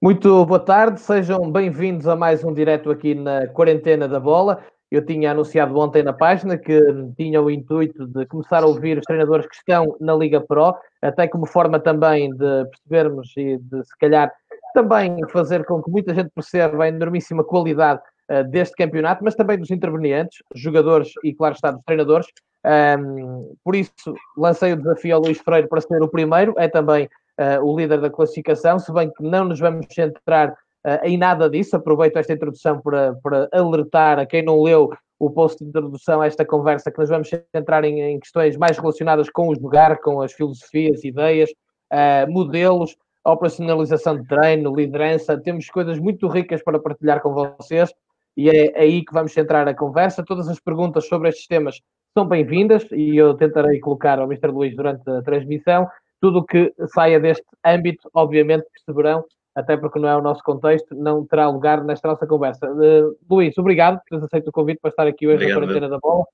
Muito boa tarde, sejam bem-vindos a mais um direto aqui na Quarentena da Bola. Eu tinha anunciado ontem na página que tinha o intuito de começar a ouvir os treinadores que estão na Liga Pro, até como forma também de percebermos e de, se calhar, também fazer com que muita gente perceba a enormíssima qualidade uh, deste campeonato, mas também dos intervenientes, jogadores e, claro está, dos treinadores. Um, por isso, lancei o desafio ao Luís Freire para ser o primeiro, é também uh, o líder da classificação, se bem que não nos vamos centrar uh, em nada disso. Aproveito esta introdução para, para alertar a quem não leu o post de introdução a esta conversa, que nós vamos centrar em, em questões mais relacionadas com o jogar, com as filosofias, ideias, uh, modelos, operacionalização de treino, liderança. Temos coisas muito ricas para partilhar com vocês e é aí que vamos centrar a conversa. Todas as perguntas sobre estes temas são bem-vindas e eu tentarei colocar ao Mr. Luís durante a transmissão tudo o que saia deste âmbito, obviamente, perceberão, até porque não é o nosso contexto, não terá lugar nesta nossa conversa. Uh, Luís, obrigado por teres aceito o convite para estar aqui hoje obrigado, na Quarentena da Bola.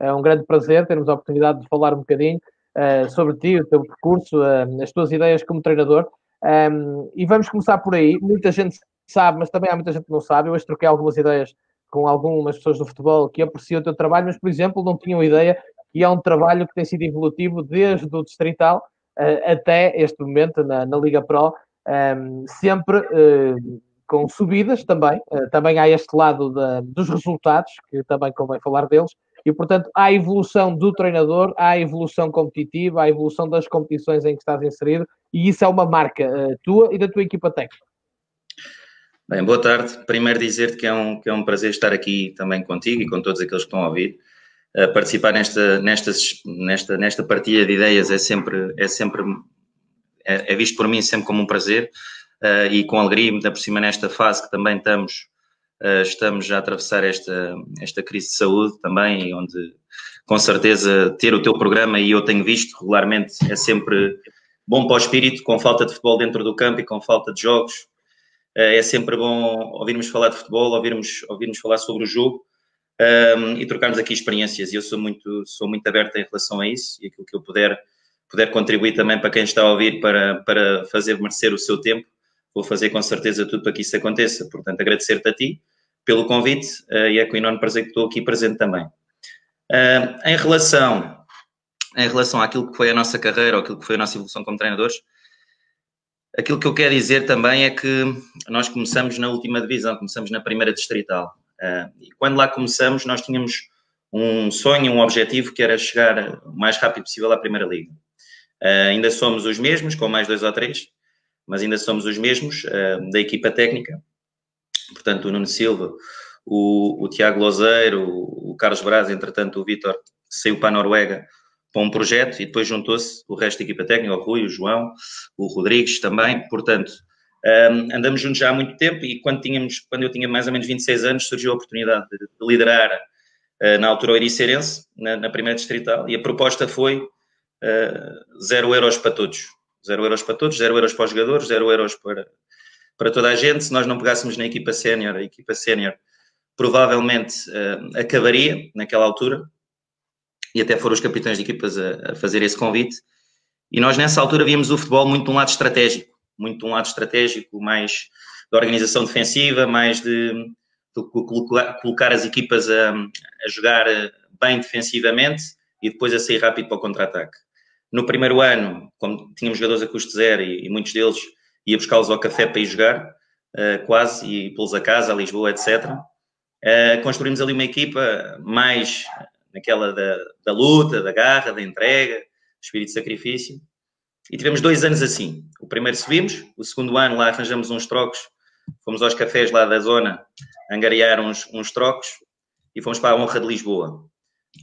É um grande prazer termos a oportunidade de falar um bocadinho uh, sobre ti, o teu percurso, uh, as tuas ideias como treinador. Um, ehm, e vamos começar por aí. Muita gente sabe, mas também há muita gente que não sabe. Eu hoje troquei algumas ideias com algumas pessoas do futebol que apreciam o teu trabalho, mas, por exemplo, não tinham ideia que é um trabalho que tem sido evolutivo desde o Distrital até este momento na, na Liga Pro, um, ehm, sempre uh, com subidas também. Uh, também há este lado da, dos resultados, que também convém falar deles. E, portanto, há a evolução do treinador, há a evolução competitiva, há a evolução das competições em que estás inserido, e isso é uma marca tua e da tua equipa técnica. Bem, boa tarde. Primeiro dizer-te que, é um, que é um prazer estar aqui também contigo e com todos aqueles que estão a ouvir participar nesta, nesta, nesta, nesta partilha de ideias é sempre, é sempre é, é visto por mim sempre como um prazer uh, e com alegria, ainda por cima nesta fase que também estamos, uh, estamos a atravessar esta, esta crise de saúde também, onde com certeza ter o teu programa, e eu tenho visto regularmente, é sempre bom para o espírito, com falta de futebol dentro do campo e com falta de jogos, uh, é sempre bom ouvirmos falar de futebol, ouvirmos, ouvirmos falar sobre o jogo, um, e trocarmos aqui experiências. E eu sou muito, sou muito aberto em relação a isso e aquilo que eu puder, puder contribuir também para quem está a ouvir para, para fazer merecer o seu tempo, vou fazer com certeza tudo para que isso aconteça. Portanto, agradecer-te a ti pelo convite uh, e é com enorme prazer que estou aqui presente também. Uh, em relação em relação àquilo que foi a nossa carreira ou aquilo que foi a nossa evolução como treinadores, aquilo que eu quero dizer também é que nós começamos na última divisão, começamos na primeira distrital. Uh, e quando lá começamos, nós tínhamos um sonho, um objetivo que era chegar o mais rápido possível à Primeira Liga. Uh, ainda somos os mesmos, com mais dois ou três, mas ainda somos os mesmos uh, da equipa técnica. Portanto, o Nuno Silva, o, o Tiago Lozeiro, o, o Carlos Braz, entretanto, o Vitor saiu para a Noruega para um projeto e depois juntou-se o resto da equipa técnica, o Rui, o João, o Rodrigues também. Portanto, um, andamos juntos já há muito tempo e quando, tínhamos, quando eu tinha mais ou menos 26 anos surgiu a oportunidade de, de liderar uh, na altura o Ericeirense, na, na, primeira distrital, e a proposta foi uh, zero euros para todos. Zero euros para todos, zero euros para os jogadores, zero euros para, para toda a gente. Se nós não pegássemos na equipa sénior, a equipa sénior provavelmente uh, acabaria naquela altura, e até foram os capitães de equipas a, a fazer esse convite. E nós nessa altura víamos o futebol muito de um lado estratégico muito um lado estratégico, mais da organização defensiva, mais de, de colocar as equipas a, a, jogar bem defensivamente e depois a sair rápido para o contra-ataque. No primeiro ano, como tínhamos jogadores a custo zero e, e muitos deles ia buscá-los ao café para ir jogar, uh, quase, e pô-los a casa, a Lisboa, etc. Uh, eh, construímos ali uma equipa mais naquela da, da luta, da garra, da entrega, espírito de sacrifício. E tivemos dois anos assim. O primeiro subimos, o segundo ano lá arranjamos uns trocos, fomos aos cafés lá da zona angariar uns, uns trocos e fomos para a honra de Lisboa.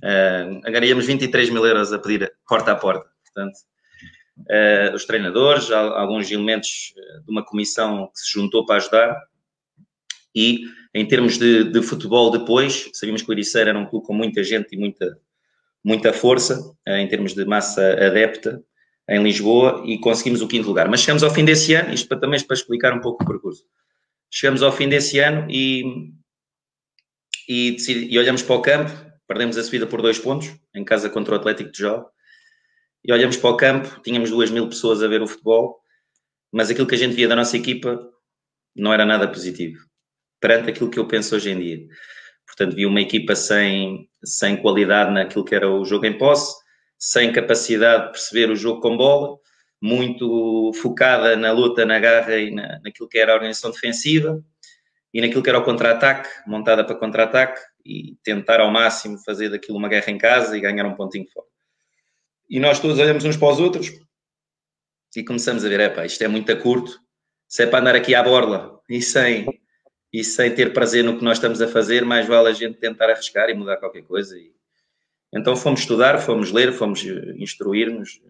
Uh, angariamos 23 mil euros a pedir porta a porta. Portanto, uh, os treinadores, alguns elementos ah, de uma comissão que se juntou para ajudar. E em termos de, de futebol depois, sabíamos que o Ericeira era um clube com muita gente e muita, muita força, uh, em termos de massa adepta em Lisboa e conseguimos o quinto lugar. Mas chegamos ao fim desse ano, isto para, também para explicar um pouco o percurso. Chegamos ao fim desse ano e, e, decidi, e olhamos para o campo, perdemos a subida por dois pontos, em casa contra o Atlético de Jó, e olhamos para o campo, tínhamos duas mil pessoas a ver o futebol, mas aquilo que a gente via da nossa equipa não era nada positivo perante aquilo que eu penso hoje em dia. Portanto, vi uma equipa sem, sem qualidade naquilo que era o jogo em posse, sem capacidade de perceber o jogo com bola, muito focada na luta, na garra e na, naquilo que era a organização defensiva e naquilo que era o contra-ataque, montada para contra-ataque e tentar ao máximo fazer daquilo uma guerra em casa e ganhar um pontinho fora. E nós todos olhamos uns para os outros e começamos a ver, é pá, isto é muito curto, se é para andar aqui à borla e sem, e sem ter prazer no que nós estamos a fazer, mais vale a gente tentar arriscar e mudar qualquer coisa. E, então fomos estudar, fomos ler, fomos instruir-nos,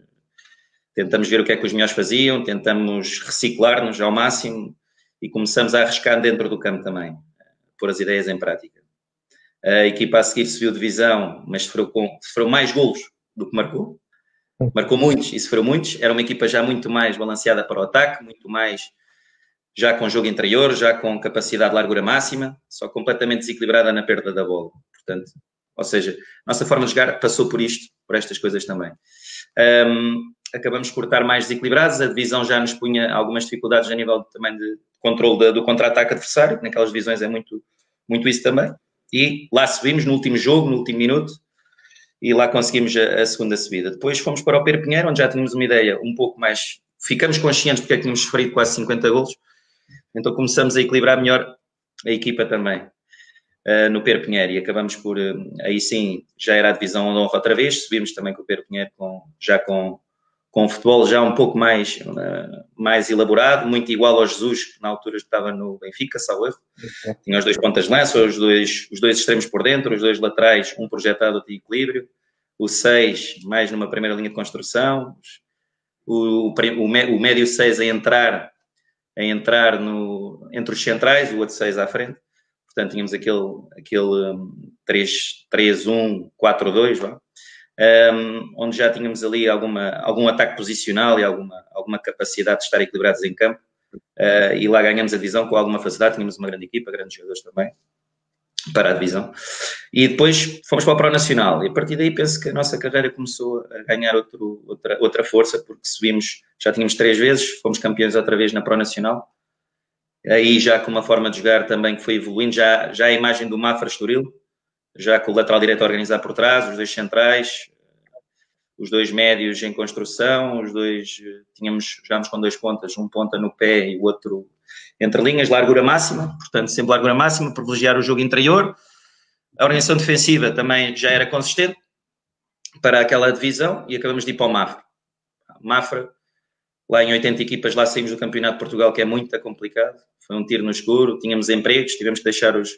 tentamos ver o que é que os melhores faziam, tentamos reciclar-nos ao máximo e começamos a arriscar dentro do campo também, pôr as ideias em prática. A equipa a seguir subiu divisão, mas sofreu, com, sofreu mais golos do que marcou. Marcou muitos e sofreu muitos. Era uma equipa já muito mais balanceada para o ataque, muito mais já com jogo interior, já com capacidade de largura máxima, só completamente desequilibrada na perda da bola. Portanto, ou seja, nossa forma de jogar passou por isto, por estas coisas também. Um, acabamos por estar mais desequilibrados, a divisão já nos punha algumas dificuldades a nível também de controle do contra-ataque adversário, naquelas divisões é muito, muito isso também. E lá subimos no último jogo, no último minuto, e lá conseguimos a, a segunda subida. Depois fomos para o Pedro Pinheiro, onde já tínhamos uma ideia um pouco mais. Ficamos conscientes porque é que tínhamos sofrido quase 50 golos, então começamos a equilibrar melhor a equipa também uh, no Pedro Pinheiro e acabamos por, uh, aí sim, já era a divisão de honra outra vez, subimos também com o Pedro Pinheiro com, já com, com o futebol já um pouco mais, uh, mais elaborado, muito igual ao Jesus, que na altura estava no Benfica, salvo erro. Tinha os dois pontas de lança, os dois, os dois extremos por dentro, os dois laterais, um projetado de equilíbrio, o 6 mais numa primeira linha de construção, o, o, o médio 6 a entrar a entrar no, entre os centrais, o outro 6 à frente. Portanto, tínhamos aquele, aquele um, 3-1-4-2, um, onde já tínhamos ali alguma, algum ataque posicional e alguma, alguma capacidade de estar equilibrados em campo. Uh, e lá ganhamos a divisão com alguma facilidade, tínhamos uma grande equipa, grandes jogadores também para a divisão. E depois fomos para o Pro Nacional. E a partir daí penso que a nossa carreira começou a ganhar outro, outra, outra força, porque subimos, já tínhamos três vezes, fomos campeões outra vez na Pro Nacional. Aí já com uma forma de jogar também que foi evoluindo, já, já a imagem do Mafra Estoril, já com o lateral direito a organizar por trás, os dois centrais, os dois médios em construção, os dois, tínhamos, jogámos com dois pontas, um ponta no pé e o outro entre linhas, largura máxima, portanto, sempre largura máxima, privilegiar o jogo interior. A organização defensiva também já era consistente para aquela divisão e acabamos de ir para o Mafra. Mafra, lá em 80 equipas, lá saímos do Campeonato de Portugal, que é muito complicado. Foi um tiro no escuro, tínhamos empregos, tivemos que deixar os,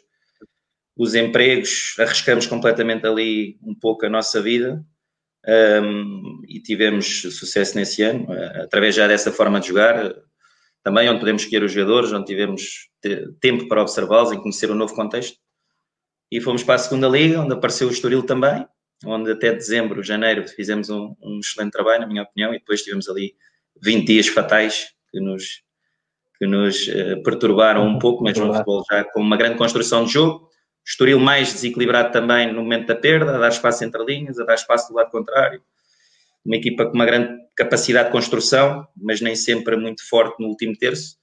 os empregos, arriscamos completamente ali um pouco a nossa vida um, e tivemos sucesso nesse ano, através já dessa forma de jogar, também onde podemos escolher os jogadores, onde tivemos tempo para observá-los e conhecer o um novo contexto. E fomos para a segunda liga, onde apareceu o Estoril também, onde até dezembro, janeiro, fizemos um, um excelente trabalho, na minha opinião, e depois tivemos ali 20 dias fatais que nos, que nos uh, perturbaram um pouco, mas no futebol já com uma grande construção de jogo. Estoril mais desequilibrado também no momento da perda, a dar espaço entre linhas, a dar espaço do lado contrário uma equipa com uma grande capacidade de construção, mas nem sempre muito forte no último terço,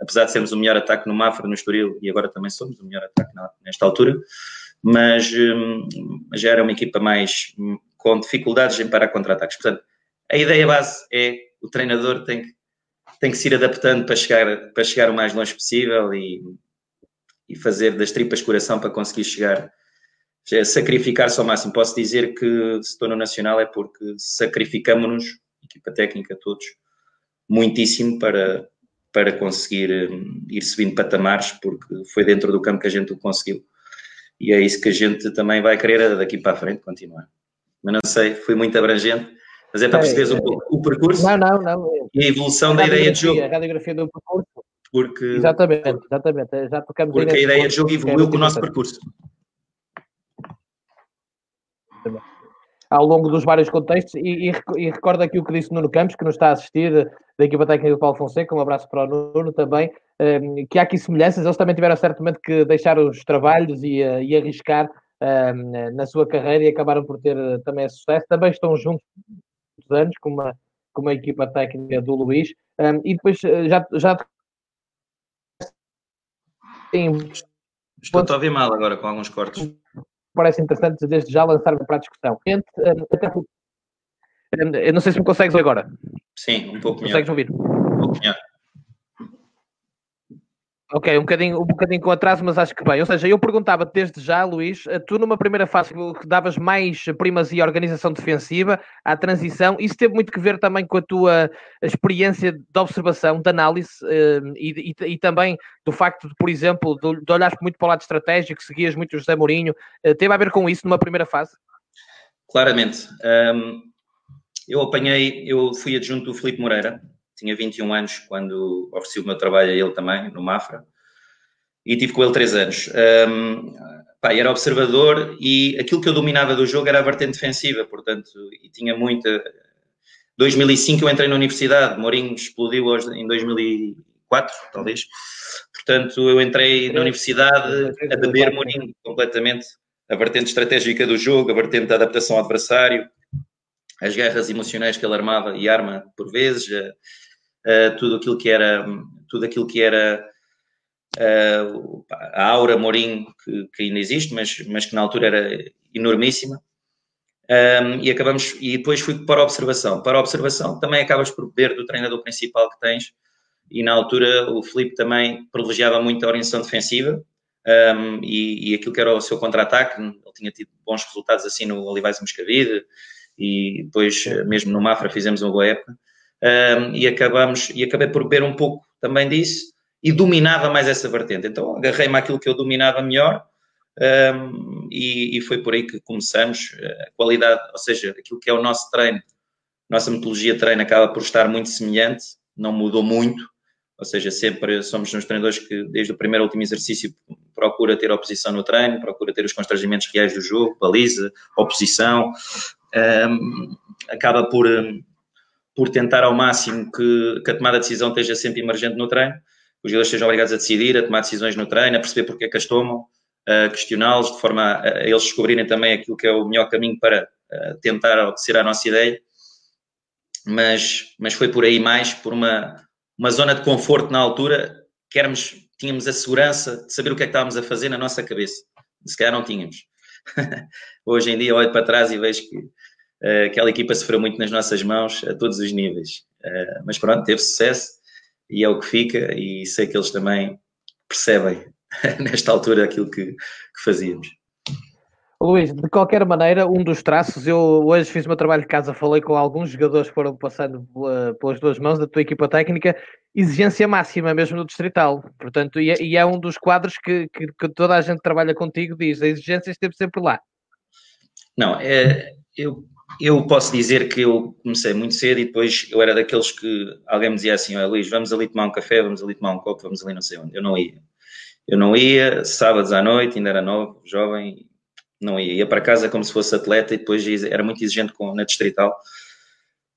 apesar de sermos o melhor ataque no Mafra, no Estoril, e agora também somos o melhor ataque nesta altura, mas hum, já era uma equipa mais hum, com dificuldades em parar contra-ataques. Portanto, a ideia base é o treinador tem que, tem que se ir adaptando para chegar, para chegar o mais longe possível e, e fazer das tripas coração para conseguir chegar é sacrificar-se ao máximo. Posso dizer que se estou no Nacional é porque sacrificamos-nos, equipa técnica, todos, muitíssimo para, para conseguir um, ir subindo patamares, porque foi dentro do campo que a gente o conseguiu. E é isso que a gente também vai querer daqui para a frente continuar. Mas não sei, foi muito abrangente, mas é para perceberes um pouco o percurso não, não, não. e a evolução a da ideia de jogo. A radiografia do percurso. Porque, exatamente, exatamente. Já tocamos porque a ideia de jogo evoluiu com o nosso percurso ao longo dos vários contextos e, e, e, recordo aqui o que disse Nuno Campos, que nos está a assistir da equipa técnica do Paulo Fonseca, um abraço para o Nuno também, ehm, que há aqui semelhanças, eles também tiveram certamente que deixar os trabalhos e, uh, e arriscar ehm, na sua carreira e acabaram por ter uh, também sucesso, também estão juntos há anos com uma, com uma equipa técnica do Luís, um, e depois uh, já, já Sim. Estou a ouvir mal agora com alguns cortes. Parece interessante desde já lançar-me para a discussão. Até, eu não sei se me consegues agora. Sim, um pouco melhor. Consegues ouvir? Um pouco melhor. Ok, um bocadinho, um bocadinho com atraso, mas acho que bem. Ou seja, eu perguntava desde já, Luís, eh, tu numa primeira fase que davas mais primazia à organização defensiva, à transição, isso teve muito que ver também com a tua experiência de observação, de análise eh, e, e, e também do facto de, por exemplo, de, de olhares muito para o lado estratégico, seguias muito o José Mourinho, eh, teve a ver com isso numa primeira fase? Claramente. Um, eu apanhei, eu fui adjunto do Felipe Moreira, tinha 21 anos quando ofereci o meu trabalho a ele também, no Mafra, e tive com ele 3 anos. Um, pá, era observador e aquilo que eu dominava do jogo era a vertente defensiva, portanto, e tinha muita. 2005 eu entrei na universidade, Mourinho explodiu em 2004, talvez. Portanto, eu entrei na universidade a beber Mourinho completamente. A vertente estratégica do jogo, a vertente da adaptação ao adversário, as guerras emocionais que ele armava e arma por vezes, uh, tudo aquilo que era, tudo aquilo que era uh, a aura Mourinho, que, que, ainda existe, mas, mas que na altura era enormíssima. Um, e acabamos, e depois fui para a observação. Para a observação também acabas por beber do treinador principal que tens, e na altura o Felipe também privilegiava muito a orientação defensiva um, e, e, aquilo que era o seu contra-ataque. Ele tinha tido bons resultados assim no Olivais Moscavide e depois mesmo no Mafra fizemos uma boa época um, e acabamos e acabei por beber um pouco também disso e dominava mais essa vertente. Então agarrei-me àquilo que eu dominava melhor um, e, e, foi por aí que começamos. A qualidade, ou seja, aquilo que é o nosso treino, nossa metodologia de treino acaba por estar muito semelhante, não mudou muito. Ou seja, sempre somos uns treinadores que, desde o primeiro ao último exercício, procura ter oposição no treino, procura ter os constrangimentos reais do jogo, baliza, oposição. Um, acaba por, por tentar ao máximo que, que a tomada de decisão esteja sempre emergente no treino, os jogadores sejam obrigados a decidir, a tomar decisões no treino, a perceber porque é que as tomam, a questioná-los de forma a, eles descobrirem também aquilo que é o melhor caminho para tentar obedecer à nossa ideia. Mas, mas foi por aí mais, por uma, uma zona de conforto na altura, queremos, tínhamos a segurança de saber o que é que estávamos a fazer na nossa cabeça. Se calhar não tínhamos. Hoje em dia olho para trás e vejo que aquela equipa sofreu muito nas nossas mãos a todos os níveis. Uh, mas pronto, teve sucesso e é o que fica e sei que eles também percebem nesta altura aquilo que, que fazíamos. Luís, de qualquer maneira, um dos traços, eu hoje fiz o meu trabalho de casa, falei com alguns jogadores que foram passando pelas duas mãos da tua equipa técnica, exigência máxima mesmo no distrital, portanto, e é, e é um dos quadros que, que, que, toda a gente que trabalha contigo diz, a exigência esteve sempre lá. Não, é, eu, eu posso dizer que eu comecei muito cedo e depois eu era daqueles que alguém me dizia assim, olha Luís, vamos ali tomar um café, vamos ali tomar um copo, vamos ali não sei onde, eu não ia. Eu não ia, sábados à noite, ainda era novo, jovem, não ia. Ia para casa como se fosse atleta e depois era muito exigente com, na distrital,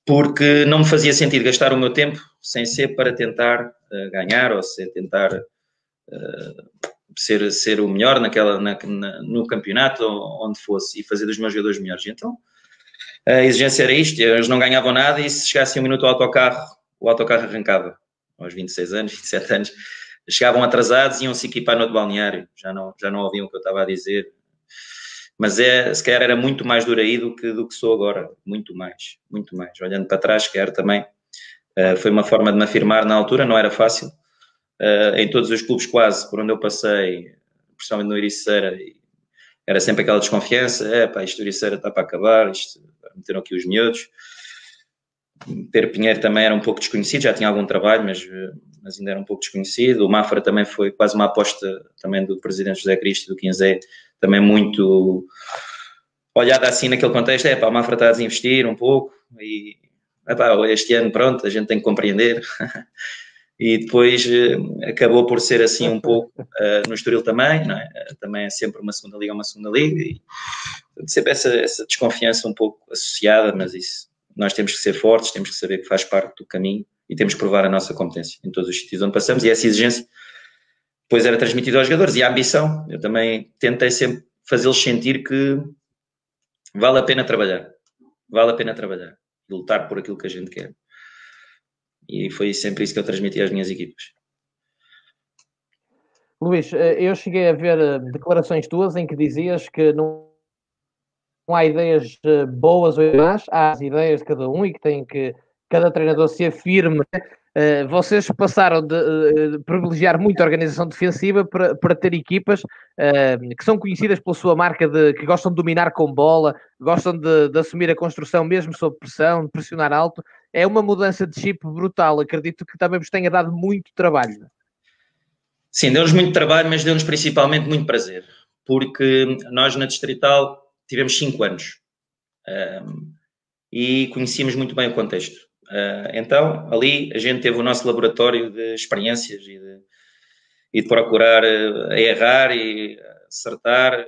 porque não me fazia sentido gastar o meu tempo sem ser para tentar uh, ganhar ou sem tentar uh, ser, ser o melhor naquela, na, na, no campeonato ou onde fosse e fazer dos meus jogadores melhores. Então, a exigência era isto, eles não ganhavam nada e se chegasse um minuto ao autocarro, o autocarro arrancava, aos 26 anos, 27 anos, chegavam atrasados e iam-se equipar no outro balneário, já não, já não ouviam o que eu estava a dizer, mas é, se calhar era muito mais duro aí do que, do que sou agora, muito mais, muito mais. Olhando para trás, quer também, uh, foi uma forma de me afirmar na altura, não era fácil. Uh, em todos os clubes quase por onde eu passei, principalmente no Iriceira, era sempre aquela desconfiança, é pá, isto Iriceira está para acabar, isto, meteram aqui os miúdos. Ter Pinheiro também era um pouco desconhecido, já tinha algum trabalho, mas, mas ainda era um pouco desconhecido. O Mafra também foi quase uma aposta também do presidente José Cristo, do Quinzé, também muito olhada assim naquele contexto, é pá, o Mafra está a desinvestir um pouco e epá, este ano, pronto, a gente tem que compreender. e depois eh, acabou por ser assim um pouco uh, no Estoril também, não é? também é sempre uma segunda liga, uma segunda liga, e sempre essa, essa desconfiança um pouco associada, mas isso, nós temos que ser fortes, temos que saber que faz parte do caminho e temos que provar a nossa competência em todos os sítios onde passamos, e essa exigência depois era transmitida aos jogadores, e a ambição, eu também tentei sempre fazê-los sentir que vale a pena trabalhar, vale a pena trabalhar, e lutar por aquilo que a gente quer. E foi sempre isso que eu transmiti às minhas equipas. Luís, eu cheguei a ver declarações tuas em que dizias que não, há ideias boas ou más, há as ideias de cada um e que tem que cada treinador se afirme Uh, vocês passaram de, uh, de, privilegiar muito a organização defensiva para, para ter equipas uh, que são conhecidas pela sua marca de que gostam de dominar com bola, gostam de, de, assumir a construção mesmo sob pressão, de pressionar alto. É uma mudança de chip brutal. Acredito que também vos tenha dado muito trabalho. Sim, deu-nos muito trabalho, mas deu-nos principalmente muito prazer, porque nós na Distrital tivemos cinco anos e conhecíamos muito bem o contexto então, ali a gente teve o nosso laboratório de experiências e de, e de procurar uh, errar e acertar.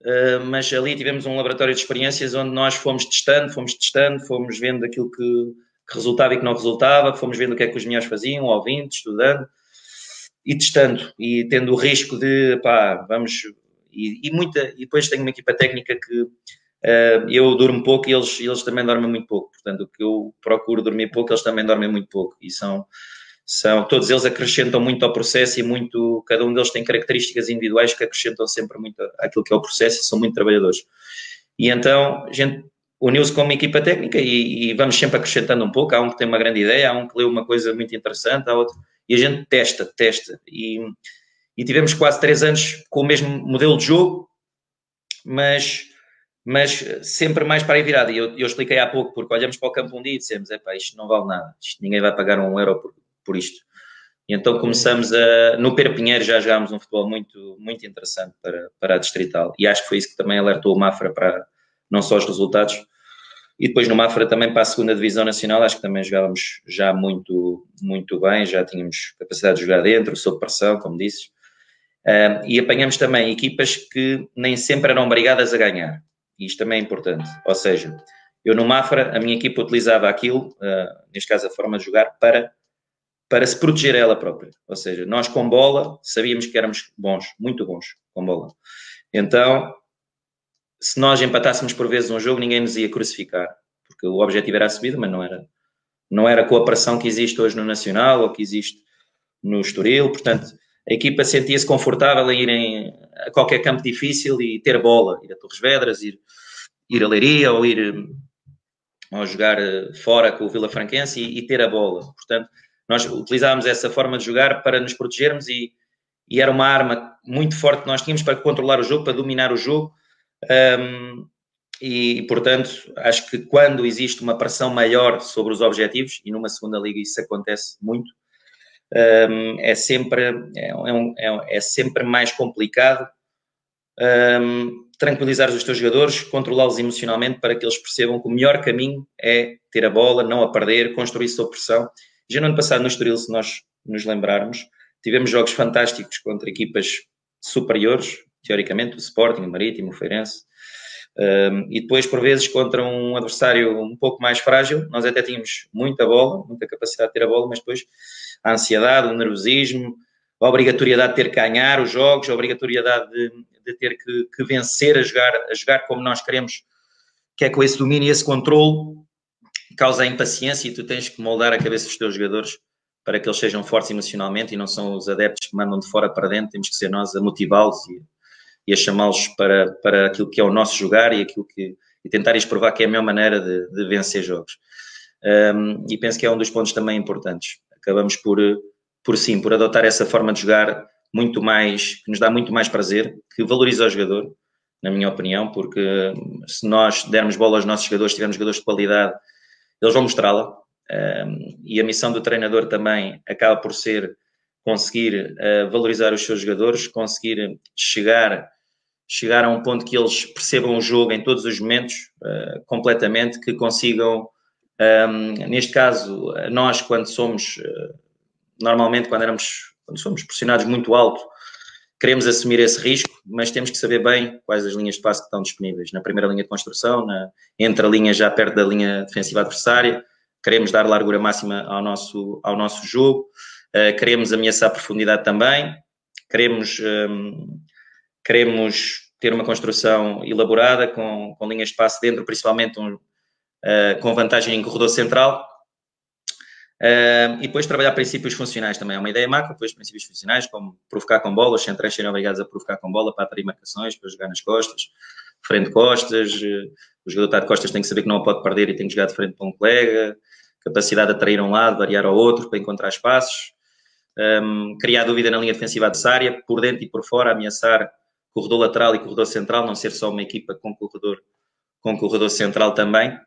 Uh, mas ali tivemos um laboratório de experiências onde nós fomos testando, fomos testando, fomos vendo aquilo que, que resultava e que não resultava, fomos vendo o que é que os melhores faziam, ouvindo, estudando e testando e tendo o risco de, pá, vamos. E, e muita, e depois tenho uma equipa técnica que eu durmo pouco e eles, eles também dormem muito pouco. Portanto, o que eu procuro dormir pouco, eles também dormem muito pouco. E são, são todos eles acrescentam muito ao processo e muito. Cada um deles tem características individuais que acrescentam sempre muito àquilo que é o processo e são muito trabalhadores. E então, a gente uniu-se com uma equipa técnica e, e, vamos sempre acrescentando um pouco. Há um que tem uma grande ideia, há um que leu uma coisa muito interessante, há outro. E a gente testa, testa. E, e tivemos quase três anos com o mesmo modelo de jogo, mas mas sempre mais para aí virada. E eu, eu, expliquei há pouco, porque olhamos para o campo um dia e dissemos: é pá, isto não vale nada, isto, ninguém vai pagar um euro por, por isto. E então começamos a. No Pinheiro já jogámos um futebol muito, muito interessante para, para a Distrital. E acho que foi isso que também alertou o Mafra para não só os resultados. E depois no Mafra também para a segunda Divisão Nacional, acho que também jogávamos já muito, muito bem, já tínhamos capacidade de jogar dentro, sob pressão, como disse. Uh, e apanhamos também equipas que nem sempre eram obrigadas a ganhar isto também é importante. Ou seja, eu no Mafra, a minha equipa utilizava aquilo, uh, neste caso a forma de jogar, para, para se proteger ela própria. Ou seja, nós com bola sabíamos que éramos bons, muito bons com bola. Então, se nós empatássemos por vezes um jogo, ninguém nos ia crucificar, porque o objetivo era a subida, mas não era, não era com a pressão que existe hoje no Nacional ou que existe no Estoril. Portanto, a equipa sentia-se confortável em ir a qualquer campo difícil e ter bola, ir a Torres Vedras, ir, ir a Leiria ou ir ou jogar eh, fora com o Vila Franquense e, e, ter a bola. Portanto, nós utilizávamos essa forma de jogar para nos protegermos e, e, era uma arma muito forte que nós tínhamos para controlar o jogo, para dominar o jogo. Um, e, portanto, acho que quando existe uma pressão maior sobre os objetivos, e numa segunda liga isso acontece muito, um, é, sempre, é, é, é, sempre mais complicado um, tranquilizar os teus jogadores, controlá-los emocionalmente para que eles percebam que o melhor caminho é ter a bola, não a perder, construir sob pressão. Já no ano passado no Estoril, se nós nos lembrarmos, tivemos jogos fantásticos contra equipas superiores, teoricamente, o Sporting, o Marítimo, o Feirense, e depois, por vezes, contra um adversário um pouco mais frágil, nós até tínhamos muita bola, muita capacidade de ter a bola, mas depois a ansiedade, o nervosismo, a obrigatoriedade de ter que ganhar os jogos, a obrigatoriedade de, de ter que, que, vencer, a jogar, a jogar como nós queremos, que é com esse domínio e esse controle, causa a impaciência e tu tens que moldar a cabeça dos teus jogadores para que eles sejam fortes emocionalmente e não são os adeptos que mandam de fora para dentro, temos que ser nós a motivá-los e, e, a chamá-los para, para aquilo que é o nosso jogar e aquilo que e tentar provar que é a melhor maneira de, de vencer jogos. Um, e penso que é um dos pontos também importantes. Acabamos por por sim, por adotar essa forma de jogar muito mais, que nos dá muito mais prazer, que valoriza o jogador, na minha opinião, porque se nós dermos bola aos nossos jogadores, tivermos jogadores de qualidade, eles vão mostrá-la. Um, e a missão do treinador também acaba por ser conseguir uh, valorizar os seus jogadores, conseguir chegar, chegar a um ponto que eles percebam o jogo em todos os momentos, uh, completamente, que consigam, um, neste caso, nós, quando somos uh, normalmente quando éramos, quando somos pressionados muito alto, queremos assumir esse risco, mas temos que saber bem quais as linhas de passe que estão disponíveis. Na primeira linha de construção, na, entre a linha já perto da linha defensiva adversária, queremos dar largura máxima ao nosso, ao nosso jogo, uh, queremos ameaçar profundidade também, queremos, um, ehm, queremos ter uma construção elaborada com, com linhas de passe dentro, principalmente um, uh, com vantagem em corredor central, Uh, e depois trabalhar princípios funcionais também. É uma ideia macro, depois princípios funcionais, como provocar com bola, os centrais serem obrigados a provocar com bola para atrair marcações, para jogar nas costas, frente costas, uh, o jogador está de costas tem que saber que não pode perder e tem que jogar de frente para um colega, capacidade de atrair um lado, variar ao outro para encontrar espaços, um, criar dúvida na linha defensiva adversária, por dentro e por fora, ameaçar corredor lateral e corredor central, não ser só uma equipa com corredor, com corredor central também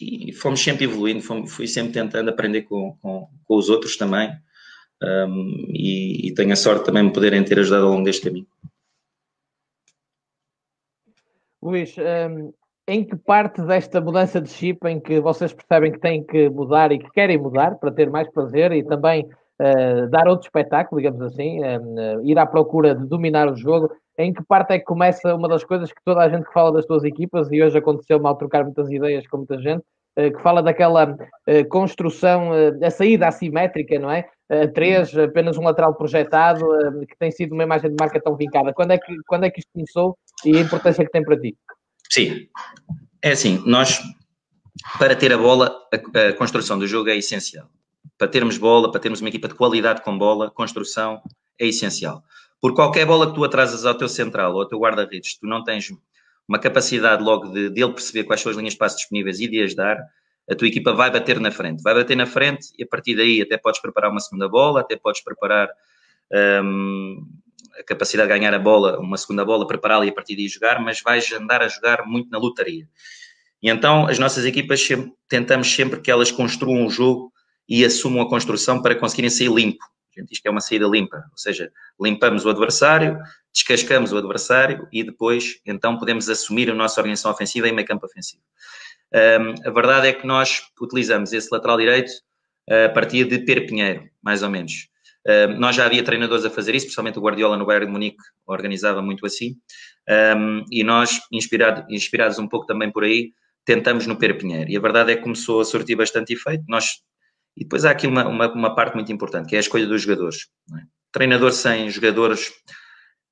e fomos sempre evoluindo, fomos, fui sempre tentando aprender com, com, com os outros também um, e, e, tenho a sorte também de me poderem ter ajudado ao longo deste caminho. Luís, um, em que parte desta mudança de chip em que vocês percebem que têm que mudar e que querem mudar para ter mais prazer e também uh, dar outro espetáculo, digamos assim, uh, ir à procura de dominar o jogo, em que parte é que começa uma das coisas que toda a gente que fala das tuas equipas, e hoje aconteceu mal trocar muitas ideias com muita gente, eh, que fala daquela eh, construção, eh, a saída assimétrica, não é? três, apenas um lateral projetado, que tem sido uma imagem de marca tão vincada. Quando é que, quando é que isto começou e a importância que tem para ti? Sim, é assim, nós, para ter a bola, a, a construção do jogo é essencial. Para termos bola, para termos uma equipa de qualidade com bola, construção é essencial. Por qualquer bola que tu atrasas ao teu central ou ao teu guarda-redes, tu não tens uma capacidade logo de, de ele perceber quais são as linhas de passo disponíveis e de as dar, a tua equipa vai bater na frente. Vai bater na frente e a partir daí até podes preparar uma segunda bola, até podes preparar um, a capacidade de ganhar a bola, uma segunda bola, prepará-la e a partir daí jogar, mas vais andar a jogar muito na lutaria. E então as nossas equipas sempre, tentamos sempre que elas construam o jogo e assumam a construção para conseguirem sair limpo. A gente diz que é uma saída limpa, ou seja, limpamos o adversário, descascamos o adversário e depois então podemos assumir a nossa organização ofensiva em meio campo ofensivo. Um, a verdade é que nós utilizamos esse lateral direito a partir de Perpinheiro, mais ou menos. Um, nós já havia treinadores a fazer isso, principalmente o Guardiola no Bayern de Munique organizava muito assim, um, e nós, inspirado, inspirados um pouco também por aí, tentamos no Perpinheiro. E a verdade é que começou a sortir bastante efeito. Nós e depois há aqui uma, uma, uma parte muito importante, que é a escolha dos jogadores. É? Treinador sem jogadores,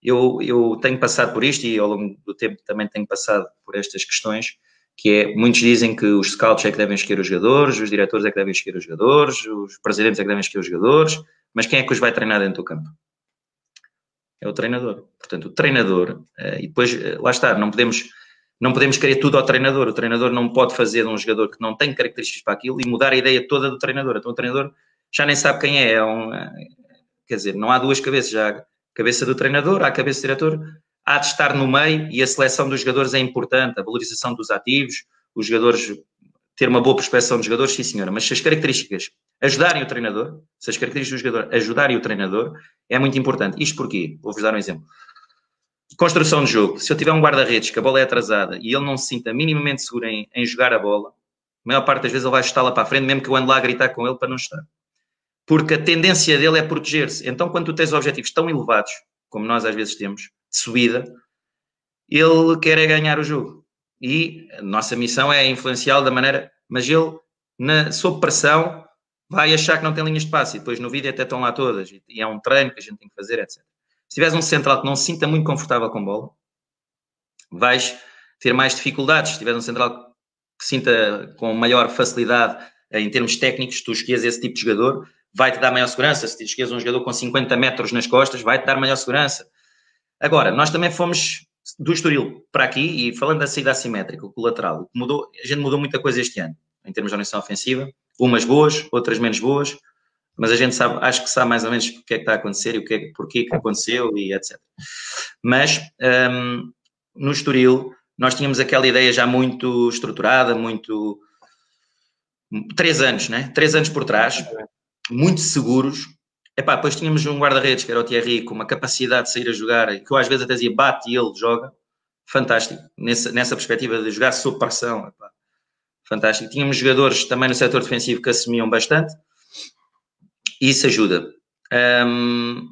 eu, eu tenho passado por isto e ao longo do tempo também tenho passado por estas questões, que é, muitos dizem que os scouts é que devem escolher os jogadores, os diretores é que devem escolher os jogadores, os presidentes é que devem escolher os jogadores, mas quem é que os vai treinar dentro do campo? É o treinador. Portanto, o treinador, eh, e depois, eh, lá está, não podemos não podemos querer tudo ao treinador. O treinador não pode fazer de um jogador que não tem características para aquilo e mudar a ideia toda do treinador. Então o treinador já nem sabe quem é. é um, quer dizer, não há duas cabeças. Já há cabeça do treinador, há a cabeça do diretor. Há de estar no meio e a seleção dos jogadores é importante. A valorização dos ativos, os jogadores ter uma boa prospecção de jogadores, sim senhora. Mas se as características ajudarem o treinador, se as características do jogador ajudarem o treinador, é muito importante. Isto porquê? Vou-vos dar um exemplo. Construção de jogo. Se eu tiver um guarda-redes que a bola é atrasada e ele não se sinta minimamente seguro em, em jogar a bola, a maior parte das vezes ele vai chutá-la para a frente, mesmo que eu ande lá a gritar com ele para não estar. Porque a tendência dele é proteger-se. Então, quando tu tens objetivos tão elevados, como nós às vezes temos, de subida, ele quer é ganhar o jogo. E a nossa missão é influenciá-lo da maneira, mas ele, na, sob pressão, vai achar que não tem linhas de passe. E depois no vídeo até estão lá todas. E é um treino que a gente tem que fazer, etc. Se tiveres um central que não se sinta muito confortável com bola, vais ter mais dificuldades. Se tiveres um central que sinta com maior facilidade em termos técnicos, tu escolhes esse tipo de jogador, vai-te dar maior segurança. Se escolhes um jogador com 50 metros nas costas, vai-te dar maior segurança. Agora, nós também fomos do Estoril para aqui, e falando da saída assimétrica, o colateral, mudou, a gente mudou muita coisa este ano, em termos de organização ofensiva, umas boas, outras menos boas, mas a gente sabe, acho que sabe mais ou menos o que é que está a acontecer e o que é, porquê que aconteceu e etc. Mas um, no Estoril nós tínhamos aquela ideia já muito estruturada, muito três anos, né? Três anos por trás, muito seguros. Epá, depois tínhamos um guarda-redes que era o Thierry com uma capacidade de sair a jogar, que eu às vezes até dizia bate e ele joga, fantástico. Nessa, nessa perspectiva de jogar sob pressão, epá, fantástico. Tínhamos jogadores também no setor defensivo que assumiam bastante isso ajuda. Um,